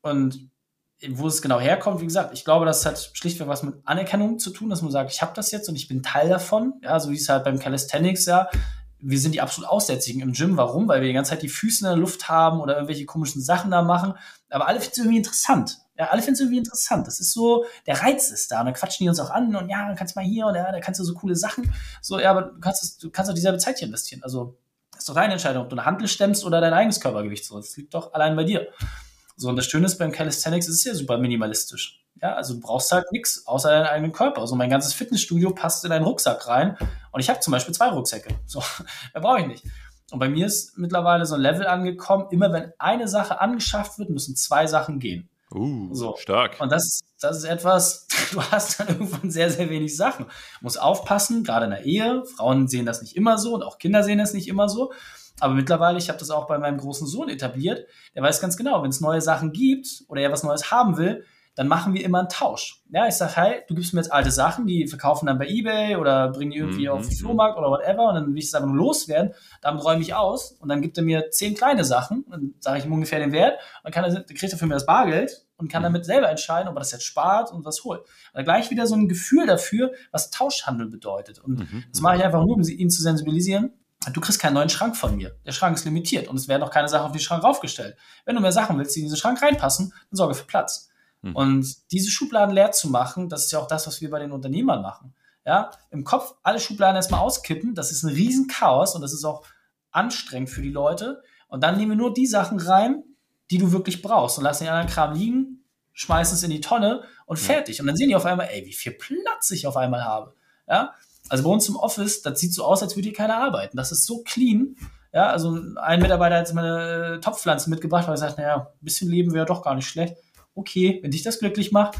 Und wo es genau herkommt, wie gesagt, ich glaube, das hat schlichtweg was mit Anerkennung zu tun, dass man sagt, ich habe das jetzt und ich bin Teil davon. Ja, so wie es halt beim Calisthenics ja wir sind die absolut Aussätzigen im Gym. Warum? Weil wir die ganze Zeit die Füße in der Luft haben oder irgendwelche komischen Sachen da machen. Aber alle finden es irgendwie interessant. Ja, alle finden es irgendwie interessant. Das ist so, der Reiz ist da. Und dann quatschen die uns auch an und ja, dann kannst du mal hier und ja, da kannst du so coole Sachen. So, ja, aber du kannst, du kannst auch dieselbe Zeit hier investieren. Also, das ist doch deine Entscheidung, ob du eine Handel stemmst oder dein eigenes Körpergewicht. So, das liegt doch allein bei dir. So, und das Schöne ist beim Calisthenics, es ist ja super minimalistisch. Ja, also du brauchst halt nichts außer deinen eigenen Körper. Also mein ganzes Fitnessstudio passt in einen Rucksack rein. Und ich habe zum Beispiel zwei Rucksäcke. So, mehr brauche ich nicht. Und bei mir ist mittlerweile so ein Level angekommen, immer wenn eine Sache angeschafft wird, müssen zwei Sachen gehen. Uh, so. stark. Und das, das ist etwas, du hast dann irgendwann sehr, sehr wenig Sachen. Du musst aufpassen, gerade in der Ehe. Frauen sehen das nicht immer so und auch Kinder sehen das nicht immer so. Aber mittlerweile, ich habe das auch bei meinem großen Sohn etabliert, der weiß ganz genau, wenn es neue Sachen gibt oder er was Neues haben will, dann machen wir immer einen Tausch. Ja, ich sage, hey, du gibst mir jetzt alte Sachen, die verkaufen dann bei Ebay oder bringen die irgendwie mhm. auf den Flohmarkt oder whatever und dann will ich es einfach nur loswerden, damit räume ich aus und dann gibt er mir zehn kleine Sachen und sage ich ihm ungefähr den Wert und kann er, dann kriegt er für mir das Bargeld und kann mhm. damit selber entscheiden, ob er das jetzt spart und was holt. Und gleich wieder so ein Gefühl dafür, was Tauschhandel bedeutet. Und mhm. das mache ich einfach nur, um ihn zu sensibilisieren. Du kriegst keinen neuen Schrank von mir. Der Schrank ist limitiert und es werden auch keine Sachen auf den Schrank raufgestellt. Wenn du mehr Sachen willst, die in diesen Schrank reinpassen, dann sorge für Platz. Mhm. Und diese Schubladen leer zu machen, das ist ja auch das, was wir bei den Unternehmern machen. Ja, im Kopf alle Schubladen erstmal auskippen, das ist ein Riesenchaos und das ist auch anstrengend für die Leute. Und dann nehmen wir nur die Sachen rein, die du wirklich brauchst und lassen den anderen Kram liegen, schmeißen es in die Tonne und fertig. Und dann sehen die auf einmal, ey, wie viel Platz ich auf einmal habe. Ja, also bei uns im Office, das sieht so aus, als würde hier keiner arbeiten. Das ist so clean. Ja, also ein Mitarbeiter hat jetzt meine Topfpflanzen mitgebracht, weil er sagt, naja, ein bisschen Leben wäre doch gar nicht schlecht okay, wenn dich das glücklich macht,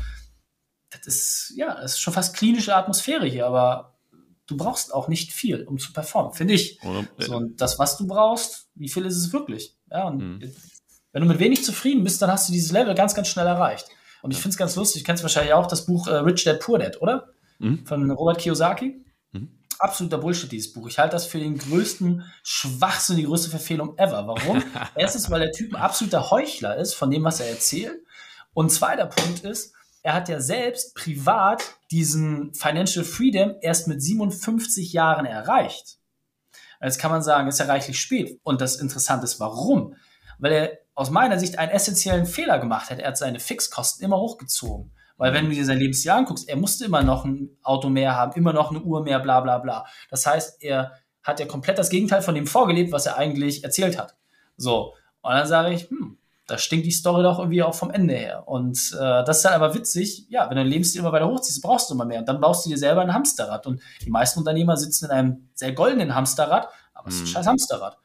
das ist, ja, das ist schon fast klinische Atmosphäre hier, aber du brauchst auch nicht viel, um zu performen, finde ich. Oder, so, und das, was du brauchst, wie viel ist es wirklich? Ja, und mhm. wenn du mit wenig zufrieden bist, dann hast du dieses Level ganz, ganz schnell erreicht. Und ich finde es ganz lustig, du kennst wahrscheinlich auch das Buch äh, Rich Dad Poor Dad, oder? Mhm. Von Robert Kiyosaki. Mhm. Absoluter Bullshit, dieses Buch. Ich halte das für den größten Schwachsinn, die größte Verfehlung ever. Warum? Erstens, weil der Typ ein absoluter Heuchler ist von dem, was er erzählt. Und zweiter Punkt ist, er hat ja selbst privat diesen Financial Freedom erst mit 57 Jahren erreicht. Jetzt kann man sagen, ist ja reichlich spät. Und das Interessante ist, warum? Weil er aus meiner Sicht einen essentiellen Fehler gemacht hat. Er hat seine Fixkosten immer hochgezogen. Weil wenn du dir sein Lebensjahr anguckst, er musste immer noch ein Auto mehr haben, immer noch eine Uhr mehr, bla bla bla. Das heißt, er hat ja komplett das Gegenteil von dem vorgelebt, was er eigentlich erzählt hat. So. Und dann sage ich, hm, da stinkt die Story doch irgendwie auch vom Ende her. Und äh, das ist dann aber witzig, ja, wenn du dein Lebensstil immer weiter hochziehst, brauchst du immer mehr. Und dann baust du dir selber ein Hamsterrad. Und die meisten Unternehmer sitzen in einem sehr goldenen Hamsterrad, aber es ist ein mhm. scheiß Hamsterrad.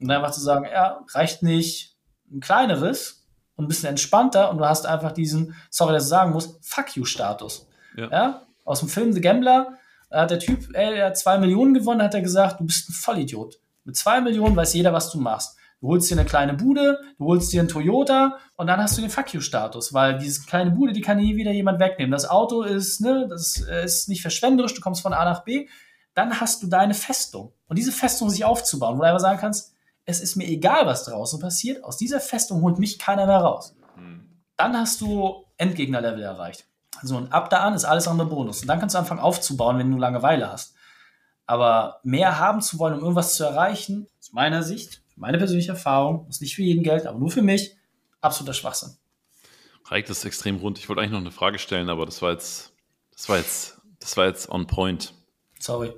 Und dann einfach zu sagen, ja, reicht nicht ein kleineres und ein bisschen entspannter und du hast einfach diesen, sorry, dass ich sagen muss, Fuck you-Status. Ja. ja. Aus dem Film The Gambler hat der Typ, ey, der hat zwei Millionen gewonnen, hat er gesagt, du bist ein Vollidiot. Mit zwei Millionen weiß jeder, was du machst. Du holst dir eine kleine Bude, du holst dir einen Toyota und dann hast du den Fuck you-Status, weil diese kleine Bude, die kann nie wieder jemand wegnehmen. Das Auto ist, ne, das ist nicht verschwenderisch, du kommst von A nach B. Dann hast du deine Festung. Und diese Festung sich aufzubauen, wo du einfach sagen kannst, es ist mir egal, was draußen passiert, aus dieser Festung holt mich keiner mehr raus. Hm. Dann hast du Endgegner-Level erreicht. So, und ab da an ist alles andere Bonus. Und dann kannst du anfangen aufzubauen, wenn du Langeweile hast. Aber mehr haben zu wollen, um irgendwas zu erreichen, aus meiner Sicht, meine persönliche Erfahrung, muss nicht für jeden Geld, aber nur für mich, absoluter Schwachsinn. Reicht das extrem rund. Ich wollte eigentlich noch eine Frage stellen, aber das war jetzt, das war jetzt, das war jetzt on point. Sorry.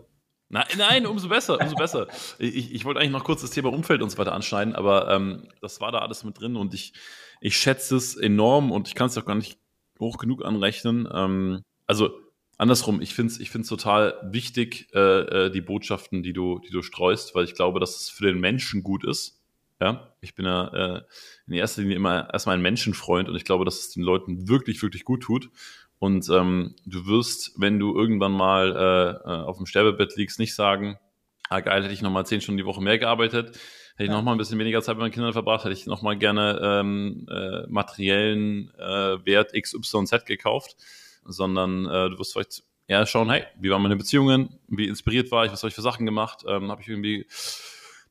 Nein, nein, umso besser, umso besser. Ich, ich wollte eigentlich noch kurz das Thema Umfeld und so weiter anschneiden, aber ähm, das war da alles mit drin und ich, ich schätze es enorm und ich kann es auch gar nicht hoch genug anrechnen. Ähm, also andersrum, ich finde es ich find's total wichtig, äh, äh, die Botschaften, die du, die du streust, weil ich glaube, dass es für den Menschen gut ist. Ja, ich bin ja äh, in erster Linie immer erstmal ein Menschenfreund und ich glaube, dass es den Leuten wirklich, wirklich gut tut. Und ähm, du wirst, wenn du irgendwann mal äh, äh auf dem Sterbebett liegst, nicht sagen, ah geil, hätte ich nochmal zehn Stunden die Woche mehr gearbeitet, hätte ich ja. noch mal ein bisschen weniger Zeit mit meinen Kindern verbracht, hätte ich noch mal gerne ähm, äh, materiellen äh, Wert XYZ gekauft, sondern äh, du wirst vielleicht eher schauen, hey, wie waren meine Beziehungen, wie inspiriert war ich, was habe ich für Sachen gemacht, ähm, habe ich irgendwie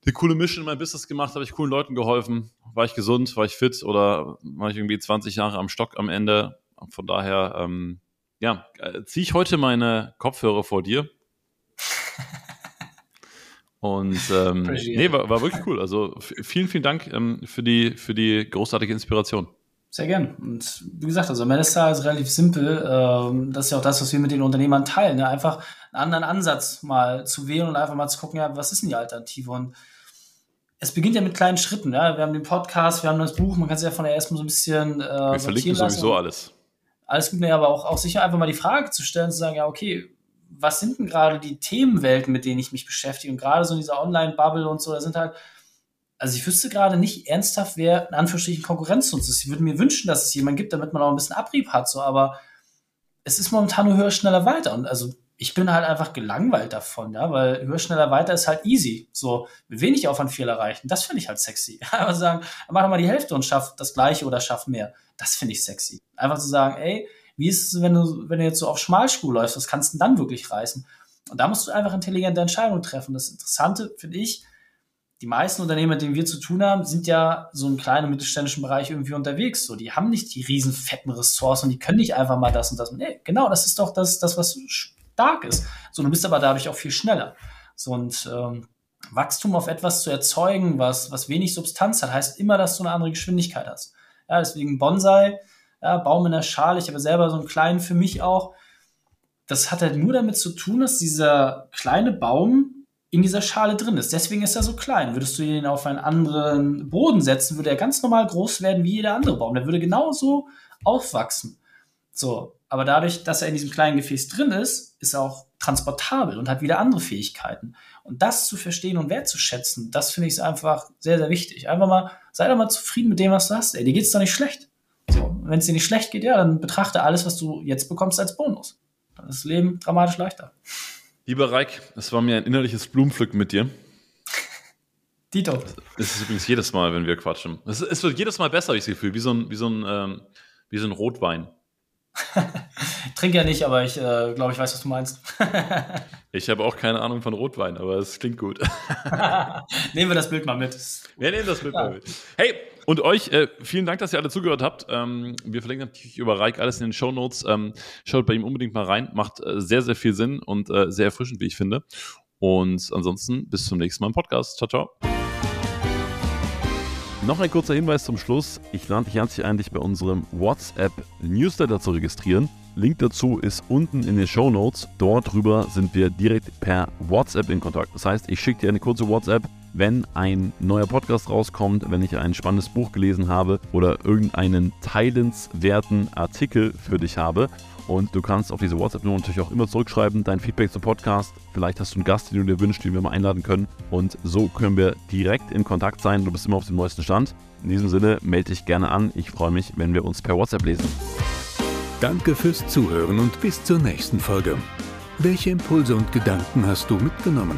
eine coole Mission in meinem Business gemacht, habe ich coolen Leuten geholfen, war ich gesund, war ich fit? Oder war ich irgendwie 20 Jahre am Stock am Ende. Von daher, ähm, ja, äh, ziehe ich heute meine Kopfhörer vor dir. Und ähm, nee, war, war wirklich cool. Also vielen, vielen Dank ähm, für, die, für die großartige Inspiration. Sehr gern. Und wie gesagt, also Melissa ist relativ simpel. Ähm, das ist ja auch das, was wir mit den Unternehmern teilen. Ja? Einfach einen anderen Ansatz mal zu wählen und einfach mal zu gucken, ja, was ist denn die Alternative? Und es beginnt ja mit kleinen Schritten. Ja? Wir haben den Podcast, wir haben das Buch, man kann sich ja von der erstmal so ein bisschen. Äh, wir verlinken sowieso alles. Alles gut, nee, aber auch, auch sicher einfach mal die Frage zu stellen, zu sagen, ja, okay, was sind denn gerade die Themenwelten, mit denen ich mich beschäftige? Und gerade so in dieser Online-Bubble und so, da sind halt, also ich wüsste gerade nicht ernsthaft, wer in Anführungsstrichen Konkurrenz zu uns ist. Ich würde mir wünschen, dass es jemanden gibt, damit man auch ein bisschen Abrieb hat, so, aber es ist momentan nur höher, schneller, weiter. Und also ich bin halt einfach gelangweilt davon, ja, weil höher, schneller, weiter ist halt easy. So, mit wenig Aufwand viel erreichen. Das finde ich halt sexy. Einfach sagen, mach doch mal die Hälfte und schaff das Gleiche oder schaff mehr. Das finde ich sexy. Einfach zu sagen, ey, wie ist es, wenn du, wenn du jetzt so auf Schmalspur läufst? Was kannst du denn dann wirklich reißen? Und da musst du einfach intelligente Entscheidungen treffen. Das Interessante finde ich, die meisten Unternehmen, mit denen wir zu tun haben, sind ja so im kleinen und mittelständischen Bereich irgendwie unterwegs. So, die haben nicht die riesen fetten Ressourcen, die können nicht einfach mal das und das. Nee, genau, das ist doch das, das was stark ist. So, du bist aber dadurch auch viel schneller. So, und ähm, Wachstum auf etwas zu erzeugen, was, was wenig Substanz hat, heißt immer, dass du eine andere Geschwindigkeit hast. Ja, deswegen Bonsai ja, Baum in der Schale. Ich habe selber so einen kleinen für mich auch. Das hat halt nur damit zu tun, dass dieser kleine Baum in dieser Schale drin ist. Deswegen ist er so klein. Würdest du ihn auf einen anderen Boden setzen, würde er ganz normal groß werden wie jeder andere Baum. Der würde genauso aufwachsen. So, aber dadurch, dass er in diesem kleinen Gefäß drin ist, ist er auch transportabel und hat wieder andere Fähigkeiten. Und das zu verstehen und wertzuschätzen, das finde ich einfach sehr, sehr wichtig. Einfach mal, sei doch mal zufrieden mit dem, was du hast. Ey, dir geht's doch nicht schlecht. So, wenn es dir nicht schlecht geht, ja, dann betrachte alles, was du jetzt bekommst, als Bonus. Dann ist das Leben dramatisch leichter. Lieber Reik, es war mir ein innerliches Blumenpflücken mit dir. Dito. Es ist übrigens jedes Mal, wenn wir quatschen. Es, es wird jedes Mal besser, habe ich das Gefühl, wie so ein, wie so ein, ähm, wie so ein Rotwein. ich trinke ja nicht, aber ich äh, glaube, ich weiß, was du meinst. ich habe auch keine Ahnung von Rotwein, aber es klingt gut. nehmen wir das Bild mal mit. Wir nehmen das Bild ja. mal mit. Hey, und euch, äh, vielen Dank, dass ihr alle zugehört habt. Ähm, wir verlinken natürlich über Reik alles in den Show Notes. Ähm, schaut bei ihm unbedingt mal rein. Macht äh, sehr, sehr viel Sinn und äh, sehr erfrischend, wie ich finde. Und ansonsten bis zum nächsten Mal im Podcast. Ciao, ciao. Noch ein kurzer Hinweis zum Schluss. Ich lade dich herzlich ein, dich bei unserem WhatsApp-Newsletter zu registrieren. Link dazu ist unten in den Show Notes. Dort drüber sind wir direkt per WhatsApp in Kontakt. Das heißt, ich schicke dir eine kurze WhatsApp, wenn ein neuer Podcast rauskommt, wenn ich ein spannendes Buch gelesen habe oder irgendeinen teilenswerten Artikel für dich habe. Und du kannst auf diese WhatsApp-Nummer natürlich auch immer zurückschreiben, dein Feedback zum Podcast. Vielleicht hast du einen Gast, den du dir wünschst, den wir mal einladen können. Und so können wir direkt in Kontakt sein. Du bist immer auf dem neuesten Stand. In diesem Sinne, melde dich gerne an. Ich freue mich, wenn wir uns per WhatsApp lesen. Danke fürs Zuhören und bis zur nächsten Folge. Welche Impulse und Gedanken hast du mitgenommen?